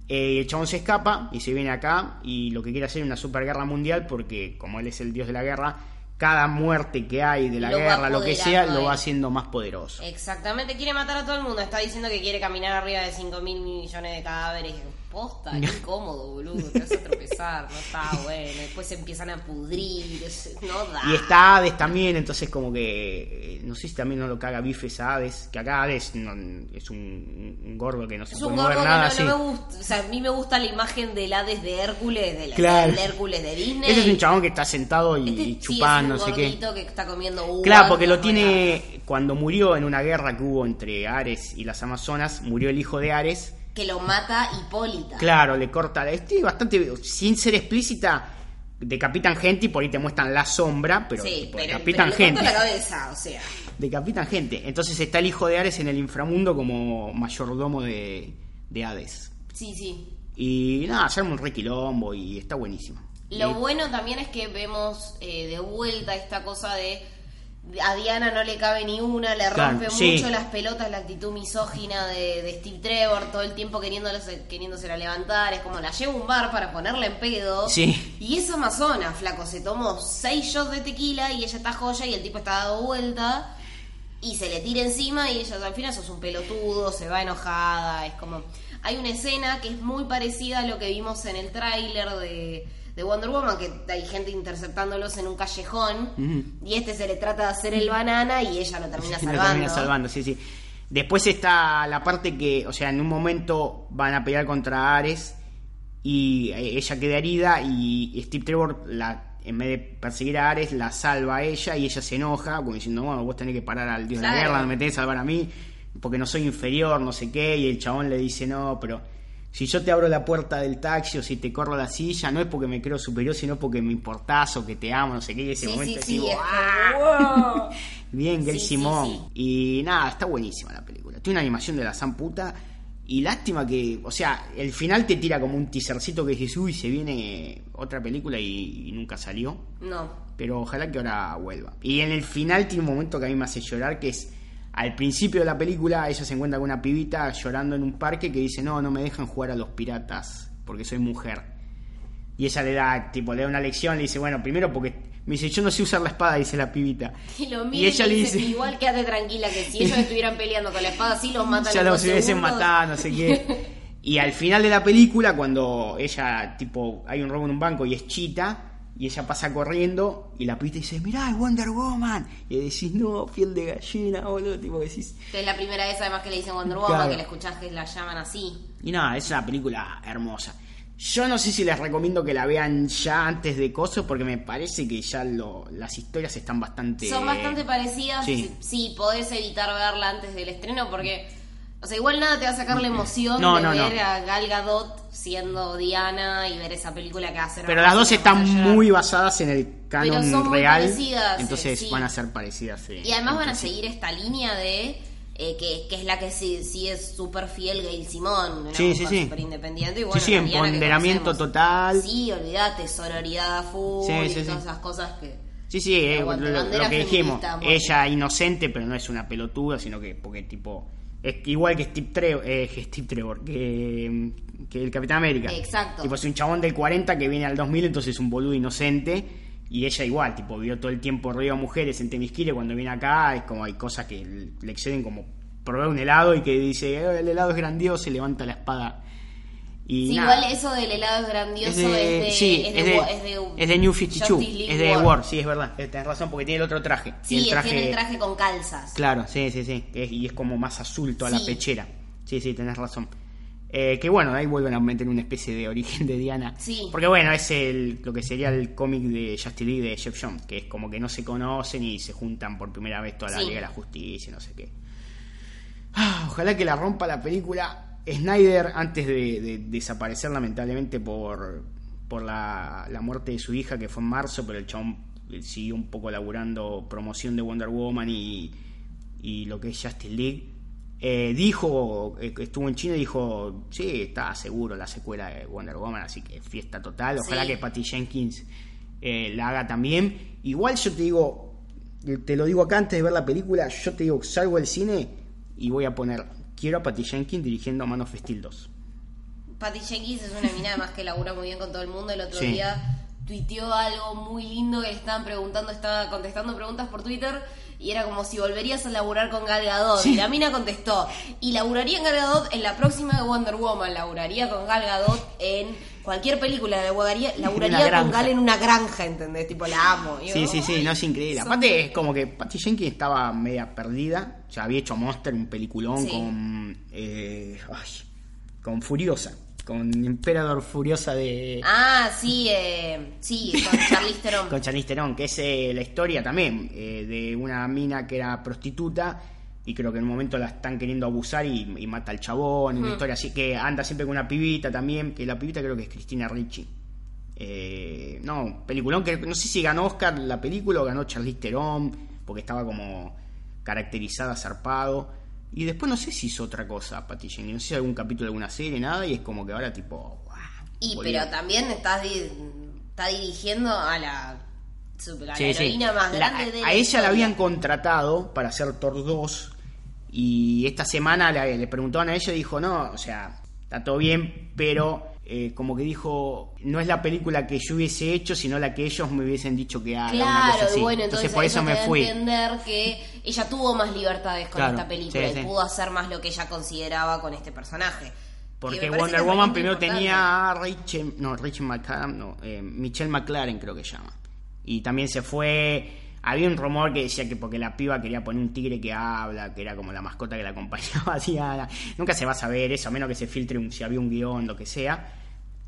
Eh, el chabón se escapa y se viene acá y lo que quiere hacer es una superguerra mundial porque como él es el dios de la guerra, cada muerte que hay de la Lo guerra, lo que sea, lo va haciendo más poderoso. exactamente. Quiere matar a todo el mundo. Está diciendo que quiere caminar arriba de 5 mil millones de cadáveres. Posta, qué incómodo, boludo. Te vas a tropezar. No está bueno. Después se empiezan a pudrir. No da. Y está Hades también, entonces como que eh, no sé si también no lo caga bifes a Hades, que acá Hades no- es un, un gordo que no se Es puede un mover gordo que nada no, así. no me gusta. O sea, a mí me gusta la imagen del Hades de Hércules, del, Claro. del Hércules de Disney. Ese es un chabón que está sentado y, Este y sí chupando, es no un sé qué. que está comiendo uvas, Claro, porque lo no tiene cuando murió en una guerra que hubo entre Ares y las Amazonas, murió el hijo de Ares. Que lo mata Hipólita. Claro, le corta. Estoy bastante. Sin ser explícita, decapitan gente y por ahí te muestran la sombra, pero, sí, tipo, pero, decapitan pero le corta gente. la cabeza, o sea. Decapitan gente. Entonces está el hijo de Ares en el inframundo como mayordomo de, de Hades. Sí, sí. Y nada, se un requilombo y está buenísimo. Lo Y- bueno también es que vemos eh, de vuelta esta cosa de a Diana no le cabe ni una, le Claro, rompe sí. mucho las pelotas la actitud misógina de, de Steve Trevor, todo el tiempo queriéndose, queriéndosela levantar, es como la llevo a un bar para ponerla en pedo. Sí. Y es amazona, flaco, se tomó seis shots de tequila y ella está joya y el tipo está dado vuelta y se le tira encima y ella al final sos un pelotudo, se va enojada, es como... Hay una escena que es muy parecida a lo que vimos en el tráiler de, de Wonder Woman, que hay gente interceptándolos en un callejón y este se le trata de hacer el banana y ella lo termina Sí, lo salvando. termina salvando, sí, sí. Después está la parte que, o sea, en un momento van a pelear contra Ares y eh, ella queda herida y Steve Trevor la en vez de perseguir a Ares, la salva a ella y ella se enoja, como diciendo, bueno, vos tenés que parar al dios de la guerra, no me tenés que salvar a mí, porque no soy inferior, no sé qué, y el chabón le dice, no, pero si yo te abro la puerta del taxi o si te corro la silla, no es porque me creo superior, sino porque me importás o que te amo, no sé qué, y ese Sí, momento sí, digo, es "Ah". wow. Bien, sí, Simón. Y nada, está buenísima la película. Tiene una animación de la san puta. Y lástima que, o sea, el final te tira como un teasercito que dices, uy, se viene otra película y, y nunca salió. No. Pero ojalá que ahora vuelva. Y en el final tiene un momento que a mí me hace llorar, que es al principio de la película, ella se encuentra con una pibita llorando en un parque que dice, no, no me dejan jugar a los piratas porque soy mujer. Y ella le da, tipo, le da una lección, le dice, bueno, primero porque me dice, yo no sé usar la espada, dice la pibita. Y lo mira Y ella le dice, igual quédate tranquila, que si ellos estuvieran peleando con la espada, sí los matan ya los hubiesen matado, no sé qué. Y al final de la película, cuando ella, tipo, hay un robo en un banco y es chita, y ella pasa corriendo, y la pibita dice, mirá, es Wonder Woman. Y decís, no, piel de gallina, boludo, tipo, decís. Que es la primera vez además que le dicen Wonder Woman, Claro. que la escuchás que la llaman así. Y nada, es una película hermosa. Yo no sé si les recomiendo que la vean ya antes de Coso, porque me parece que ya lo, las historias están bastante... Son bastante parecidas. sí. Sí. podés evitar verla antes del estreno porque, o sea, igual nada te va a sacar la emoción No, de no, no. ver a Gal Gadot siendo Diana y ver esa película que va a ser. Pero las dos están muy basadas en el Pero canon son muy real. parecidas, entonces sí. van a ser parecidas. sí. Y además van a seguir esta línea de. eh, que, que es la que sí, sí es súper fiel Gail Simón, una Sí, sí, sí. súper independiente. Y bueno, sí, empoderamiento conocemos. total. Sí, olvídate, sororidad full Sí, y sí, sí. todas esas cosas que. Sí, sí, eh, lo, lo que dijimos. Ella inocente, pero no es una pelotuda, sino que, porque tipo. Es igual que Steve Trevor, eh, que Steve Trevor, que, que el Capitán América. Exacto. Tipo, es un chabón del 40 que viene al 2000, entonces es un boludo inocente. Y ella igual, tipo, vio todo el tiempo río a mujeres en Temisquire. Cuando viene acá, es como hay cosas que le exceden, como probar un helado y que dice, "Eh, el helado es grandioso, y levanta la espada. Y Sí, nada. igual eso del helado es grandioso Es de, sí, es de, es de- es de New 52, Justice League es de War. War, sí, es verdad, eh, tenés razón porque tiene el otro traje. Sí, el traje, tiene el traje con calzas. Claro, sí, sí, sí, y es como más azul toda la pechera. Sí, sí, tenés razón. Eh, que bueno, ahí vuelven a meter una especie de origen de Diana. Sí. Porque bueno, es el, lo que sería el cómic de Justice League de Jeff Jones, que es como que no se conocen y se juntan por primera vez toda la. Liga de la Justicia, no sé qué. Ah, ojalá que la rompa la película. Snyder, antes de, de desaparecer lamentablemente por, por la, la muerte de su hija, que fue en marzo, pero el chabón siguió un poco laburando promoción de Wonder Woman y, y lo que es Justice League. eh, dijo, eh, estuvo en China y dijo, sí, está seguro la secuela de Wonder Woman, así que fiesta total. Ojalá Sí. que Patty Jenkins eh, la haga también. Igual yo te digo, te lo digo acá antes de ver la película, yo te digo, salgo del cine y voy a poner, quiero a Patty Jenkins dirigiendo Man of Steel 2. Patty Jenkins es una mina además que labura muy bien con todo el mundo. El otro Sí. día tuiteó algo muy lindo que le estaban preguntando, estaba contestando preguntas por Twitter y era como si volverías a laburar con Gal Gadot. Sí. Y la mina contestó, y laburaría en Gal Gadot en la próxima de Wonder Woman, laburaría con Gal Gadot en cualquier película, laburaría, laburaría Una con. Gal en una granja, ¿entendés? Tipo, la amo. Yo, Sí, sí, sí, no es increíble. Aparte es como que Patty Jenkins estaba media perdida, sea, había hecho Monster, un peliculón Sí. con, eh, ay, con Furiosa, con Emperador Furiosa de... Ah, sí, eh, sí, con Charlize Theron. con Charlize Theron, que es eh, la historia también eh, de una mina que era prostituta y creo que en un momento la están queriendo abusar y, y mata al chabón, una historia así que anda siempre con una pibita también, que la pibita creo que es Cristina Ricci. Eh, no, peliculón que no sé si ganó Oscar la película o ganó Charlize Theron, porque estaba como caracterizada, zarpado. Y después no sé si hizo otra cosa, Patty Jenkins, no sé si algún capítulo de alguna serie, nada, y es como que ahora tipo... Y pero también estás di- está dirigiendo a la, a la sí. heroína más La- grande de a ella la habían contratado para hacer Thor 2 y esta semana le, le preguntaban a ella y dijo, no, o sea, está todo bien, pero eh, como que dijo, no es la película que yo hubiese hecho, sino la que ellos me hubiesen dicho que haga. una cosa Claro, así. y bueno, entonces, por eso me fui. entender que ella tuvo más libertades con Claro, esta película sí, y sí. pudo hacer más lo que ella consideraba con este personaje. Que Porque Wonder Woman primero tenía a Rachel, no, Rachel no, eh, Michelle McLaren creo que llama. Y también se fue, había un rumor que decía que porque la piba quería poner un tigre que habla, que era como la mascota que la acompañaba a Diana. Nunca se va a saber eso, a menos que se filtre un, si había un guion, lo que sea.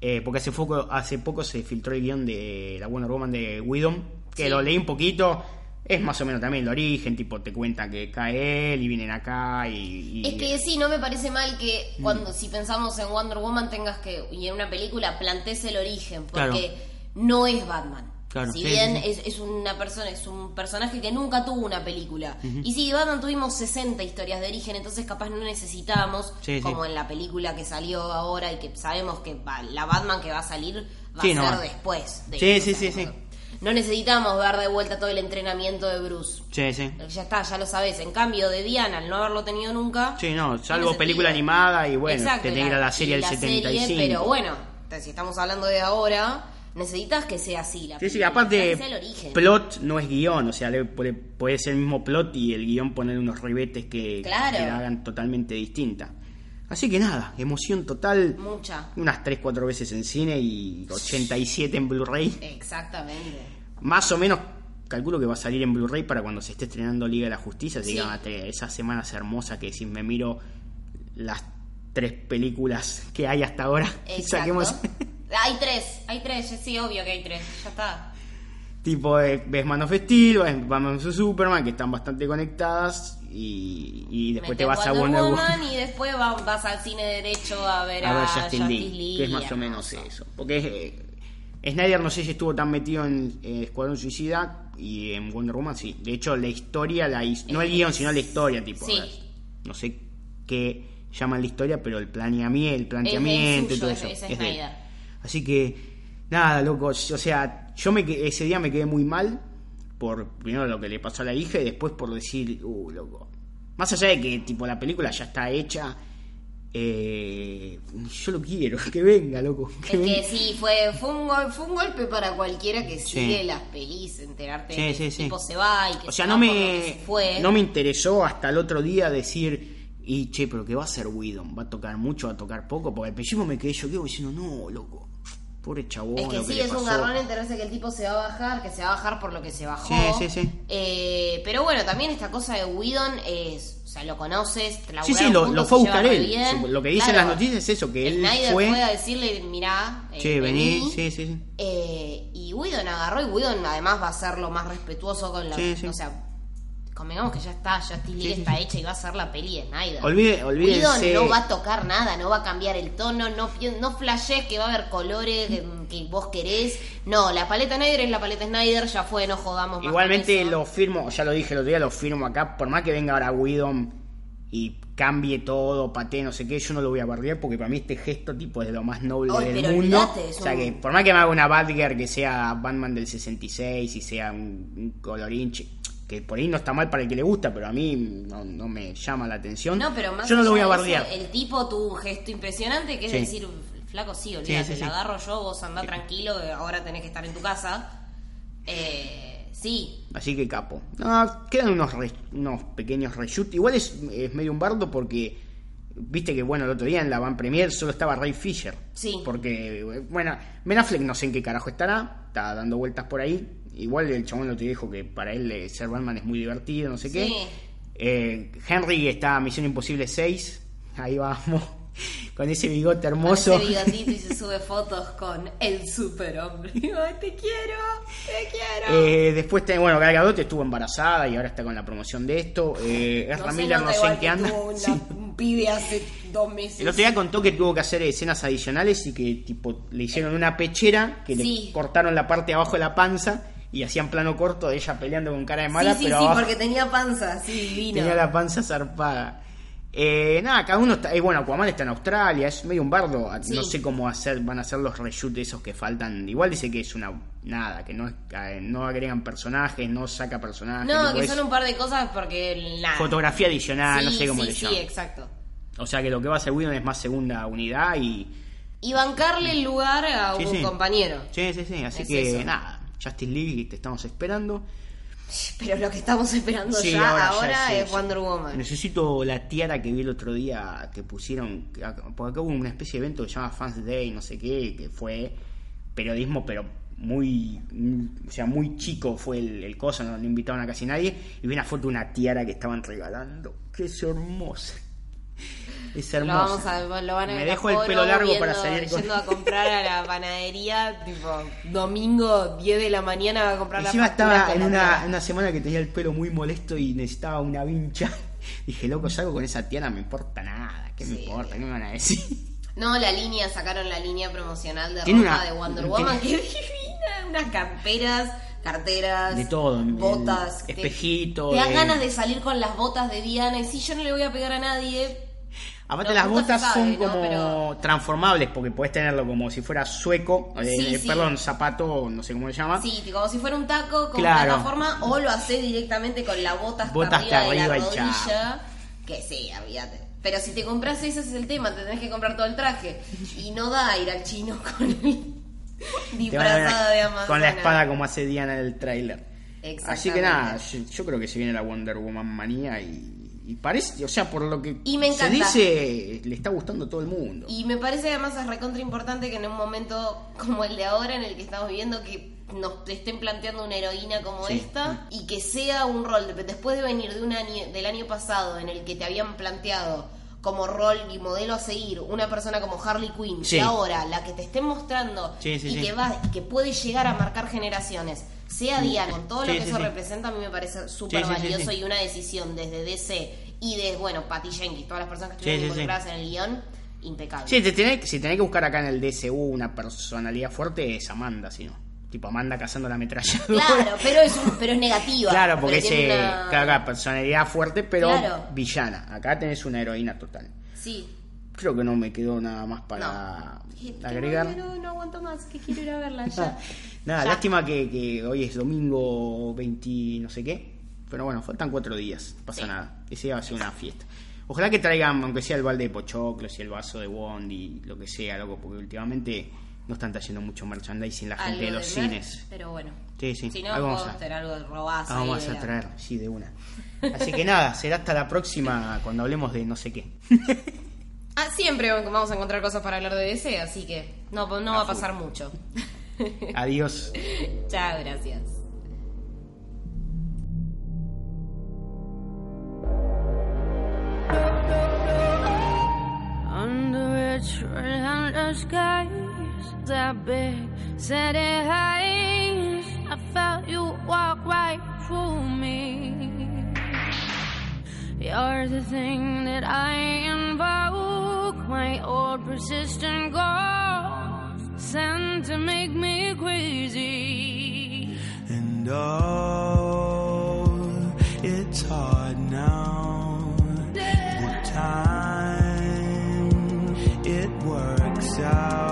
Eh, porque hace poco, hace poco se filtró el guion de la Wonder Woman de Widom, que Sí. lo leí un poquito. Es más o menos también el origen, tipo te cuentan que cae él y vienen acá y... y- Es que sí, no me parece mal que cuando si pensamos en Wonder Woman tengas que, y en una película, plantees el origen, porque no es Batman. Claro, si sí, bien sí, sí. Es, es una persona, es un personaje que nunca tuvo una película. Y sí, Batman tuvimos 60 historias de origen, entonces capaz no sí. como en la película que salió ahora y que sabemos que va- la Batman que va a salir va a no. ser después. De Sí, sí, sí, sí. No necesitamos ver de vuelta todo el entrenamiento de Bruce. Sí, sí. Ya está, ya lo sabes. En cambio de Diana, al no haberlo tenido nunca. Sí, no, salvo película animada y bueno, Exacto, tenés que ir a la serie del la serie, 75. pero bueno, si estamos hablando de ahora, necesitas que sea así la Sí, sí, aparte, plot no es guion, o sea, le- puede, puede ser el mismo plot y el guion poner unos ribetes que, Claro. que la hagan totalmente distinta. Así que nada, emoción total. Mucha. Unas 3-4 veces en cine y 87 en Blu-ray. Exactamente. Más o menos calculo que va a salir en Blu-ray para cuando se esté estrenando Liga de la Justicia. Así Sí. esas semanas hermosas que si me miro las tres películas que hay hasta ahora, Exacto. saquemos... Hay tres, hay tres, sí, obvio que hay tres, ya está. Tipo, eh, ves Man of Steel, ves Batman vs Superman, que están bastante conectadas, y, y después te vas a Wonder Woman y después va- vas al cine derecho a ver a, a ver Justin Justice Lee, League, que es más o menos eso. Porque eh, Snyder no sé si estuvo tan metido en eh, Escuadrón Suicida y en Wonder Woman, sí. De hecho, la historia, la his- no el guion, sino la historia, tipo. Sí. ver, No sé qué llaman la historia, pero el planeamiento, el planteamiento y suyo, todo es- eso. es es de. Así que, nada, loco. O sea, yo me que- ese día me quedé muy mal por primero lo que le pasó a la hija y después por decir, uh, loco. Más allá de que, tipo, la película ya está hecha. eh, yo lo quiero, que venga, loco. Es Que venga. que sí, fue, fue, un gol, fue un golpe para cualquiera que Sí. sigue las pelis, enterarte Sí, de que sí, el sí. tipo se va y que O se sea, no que me, fue. no me interesó hasta el otro día decir, y che, pero que va a ser Widom, va a tocar mucho, va a tocar poco, porque al principio me quedé yo, quedo diciendo, no, loco, pobre chabón. Es que lo sí, es un pasó". garrón enterarse que el tipo se va a bajar, que se va a bajar por lo que se bajó. Sí, sí, sí. Eh, pero bueno, también esta cosa de Whedon es, o sea, lo conoces, Sí, laburaron sí, lo, fue a buscar él. Lo que dicen Claro, las noticias es eso, que él Snyder fue... puede decirle, mirá, eh, Che, vení, vení. sí, sí, sí. Eh, y Whedon agarró y Whedon además va a ser lo más respetuoso con la... Sí, sí. O sea, convengamos que ya está, League Sí, está sí. hecha y va a ser la peli de Snyder. Olvide, olvídense... No va a tocar nada, no va a cambiar el tono, no, no flashes que va a haber colores que, que vos querés. No, la paleta Snyder es la paleta Snyder, ya fue, no jodamos más. Igualmente lo firmo, ya lo dije el otro día, lo firmo acá, por más que venga ahora Widom y cambie todo, patee, no sé qué, yo no lo voy a bardear porque para mí este gesto tipo es de lo más noble Ay, del pero mundo. olvídate, es o sea que por más que me haga una Batgirl que sea Batman del 66 y sea un, un colorín ch- que por ahí no está mal para el que le gusta, pero a mí no, no me llama la atención. No, pero más yo no lo voy a bardear. el tipo tuvo un gesto impresionante que es Sí. decir, flaco, sí, olvídate, Sí, sí, sí. la agarro yo, vos andá tranquilo, que ahora tenés que estar en tu casa. Eh, sí, Así que capo. No, quedan unos, re- unos pequeños reshoots. Igual es, es medio un bardo porque viste que bueno el otro día en la Van Premier solo estaba Ray Fisher. Sí. Porque, bueno, Ben Affleck no sé en qué carajo estará. Está dando vueltas por ahí. Igual el chabón otro día dijo que para él eh, ser Batman es muy divertido, no sé qué. Sí. Eh, Henry está Misión Imposible 6. Ahí vamos. Con ese bigote con hermoso. ese bigotito y se sube fotos con el superhombre. Te quiero, te quiero. Eh, después, ten- bueno, Gal Gadot estuvo embarazada y ahora está con la promoción de esto. Eh, se Miller no sé en qué anda. una- Sí. un pibe hace dos meses. El otro día contó que tuvo que hacer escenas adicionales y que tipo le hicieron una pechera que Sí. le cortaron la parte de abajo de la panza y hacían plano corto de ella peleando con cara de mala, sí, sí, pero sí, abajo porque tenía panza, sí, divino. tenía la panza zarpada. Eh, nada, cada uno está. eh, bueno, Aquaman está en Australia, es medio un bardo. Sí. No sé cómo hacer, van a hacer los reshoots esos que faltan. Igual dice que es una. Nada, que no, es- eh, no agregan personajes, no saca personajes. No, que es son un par de cosas porque nada. Fotografía adicional, no Sí, sé cómo sí, le sí, llaman. exacto. O sea que lo que va a hacer Whedon es más segunda unidad y. Y bancarle el lugar a Sí, un sí. compañero. Sí, sí, sí. Así Es que eso. nada, Justice League te estamos esperando. Pero lo que estamos esperando Sí, ya ahora ahora, ya, sí, es. Wonder Woman. Necesito la tiara que vi el otro día que pusieron. Porque acá hubo una especie de evento que se llama Fans Day, no sé qué, que fue periodismo, pero muy. O sea, muy chico fue el, el coso, no, no invitaron a casi nadie. Y vi una foto de una tiara que estaban regalando. Que es hermosa. Es Lo, hermosa. vamos a, lo van a Me ver dejo el pelo largo viendo- para salir con- Yendo a comprar a la panadería, tipo, domingo, 10 de la mañana va a comprar Encima la estaba en una, una semana que tenía el pelo muy molesto y necesitaba una vincha. Dije, loco, salgo con esa tía, no me importa nada. ¿Qué me Sí. importa? ¿Qué me van a decir? No, la línea, sacaron la línea promocional de ropa una- de Wonder Woman, que divina, unas camperas, carteras, De todo, botas, el te- Te, das de- ganas de salir con las botas de Diana y si yo no le voy a pegar a nadie. Aparte las botas son ¿no? como Pero- transformables porque puedes tenerlo como si fuera sueco, eh, Sí, eh, sí. perdón, zapato, no sé cómo se llama. Sí, como si fuera un taco con Claro. plataforma o lo haces directamente con la bota hasta Bota arriba, hasta de la arriba y rodilla. Que sí, olvídate. Pero si te compras ese, es el tema, te tenés que comprar todo el traje. Y no da ir al chino con el a- disfrazada de Amazona. con la espada como hace Diana en el tráiler. Así que nada, yo, yo creo que se viene la Wonder Woman manía y, y parece, o sea, por lo que Y me se dice, le está gustando a todo el mundo. Y me parece además es recontra importante que en un momento como el de ahora, en el que estamos viviendo, que nos estén planteando una heroína como Sí. esta y que sea un rol, de- después de venir de un año, del año pasado en el que te habían planteado como rol y modelo a seguir una persona como Harley Quinn Sí. y ahora la que te estén mostrando Sí, y que va y que puede llegar a marcar generaciones sea Diana con todo lo que sí, eso sí. representa a mí me parece súper valioso y una decisión desde DC y de bueno Patty Jenkins todas las personas que estuvieron involucradas en el guion impecable Sí, te tenés, si tenés que buscar acá en el DCU una personalidad fuerte es Amanda, si no. Tipo Amanda cazando la ametralladora. Claro, pero es, un- pero es negativa. Claro, porque es eh, una- claro, claro, personalidad fuerte, pero Claro. villana. Acá tenés una heroína total. Sí. Creo que no me quedó nada más para agregar. No, no, no aguanto más, que quiero ir a verla ya. Nada, Ya. lástima que, que hoy es domingo 20 no sé qué. Pero bueno, faltan cuatro días, no pasa Sí. nada. Ese va a ser una fiesta. Ojalá que traigan, aunque sea el balde de pochoclos y el vaso de Bondi, lo que sea, loco, porque últimamente no están trayendo mucho merchandising la gente de los cines. Pero bueno. Sí, sí, Si no, algo vamos a- hacer algo robazo. ahí Vamos a traer, sí, de una. Así que nada, será hasta la próxima cuando hablemos de no sé qué. Ah, siempre vamos a encontrar cosas para hablar de DC, así que no, no va a full. pasar mucho. Adiós. Chao, gracias. Under skies, that big city heights, I felt you walk right through me. You're the thing that I invoke, my old persistent ghost, sent to make me crazy. And oh, it's hard now. The time it works out.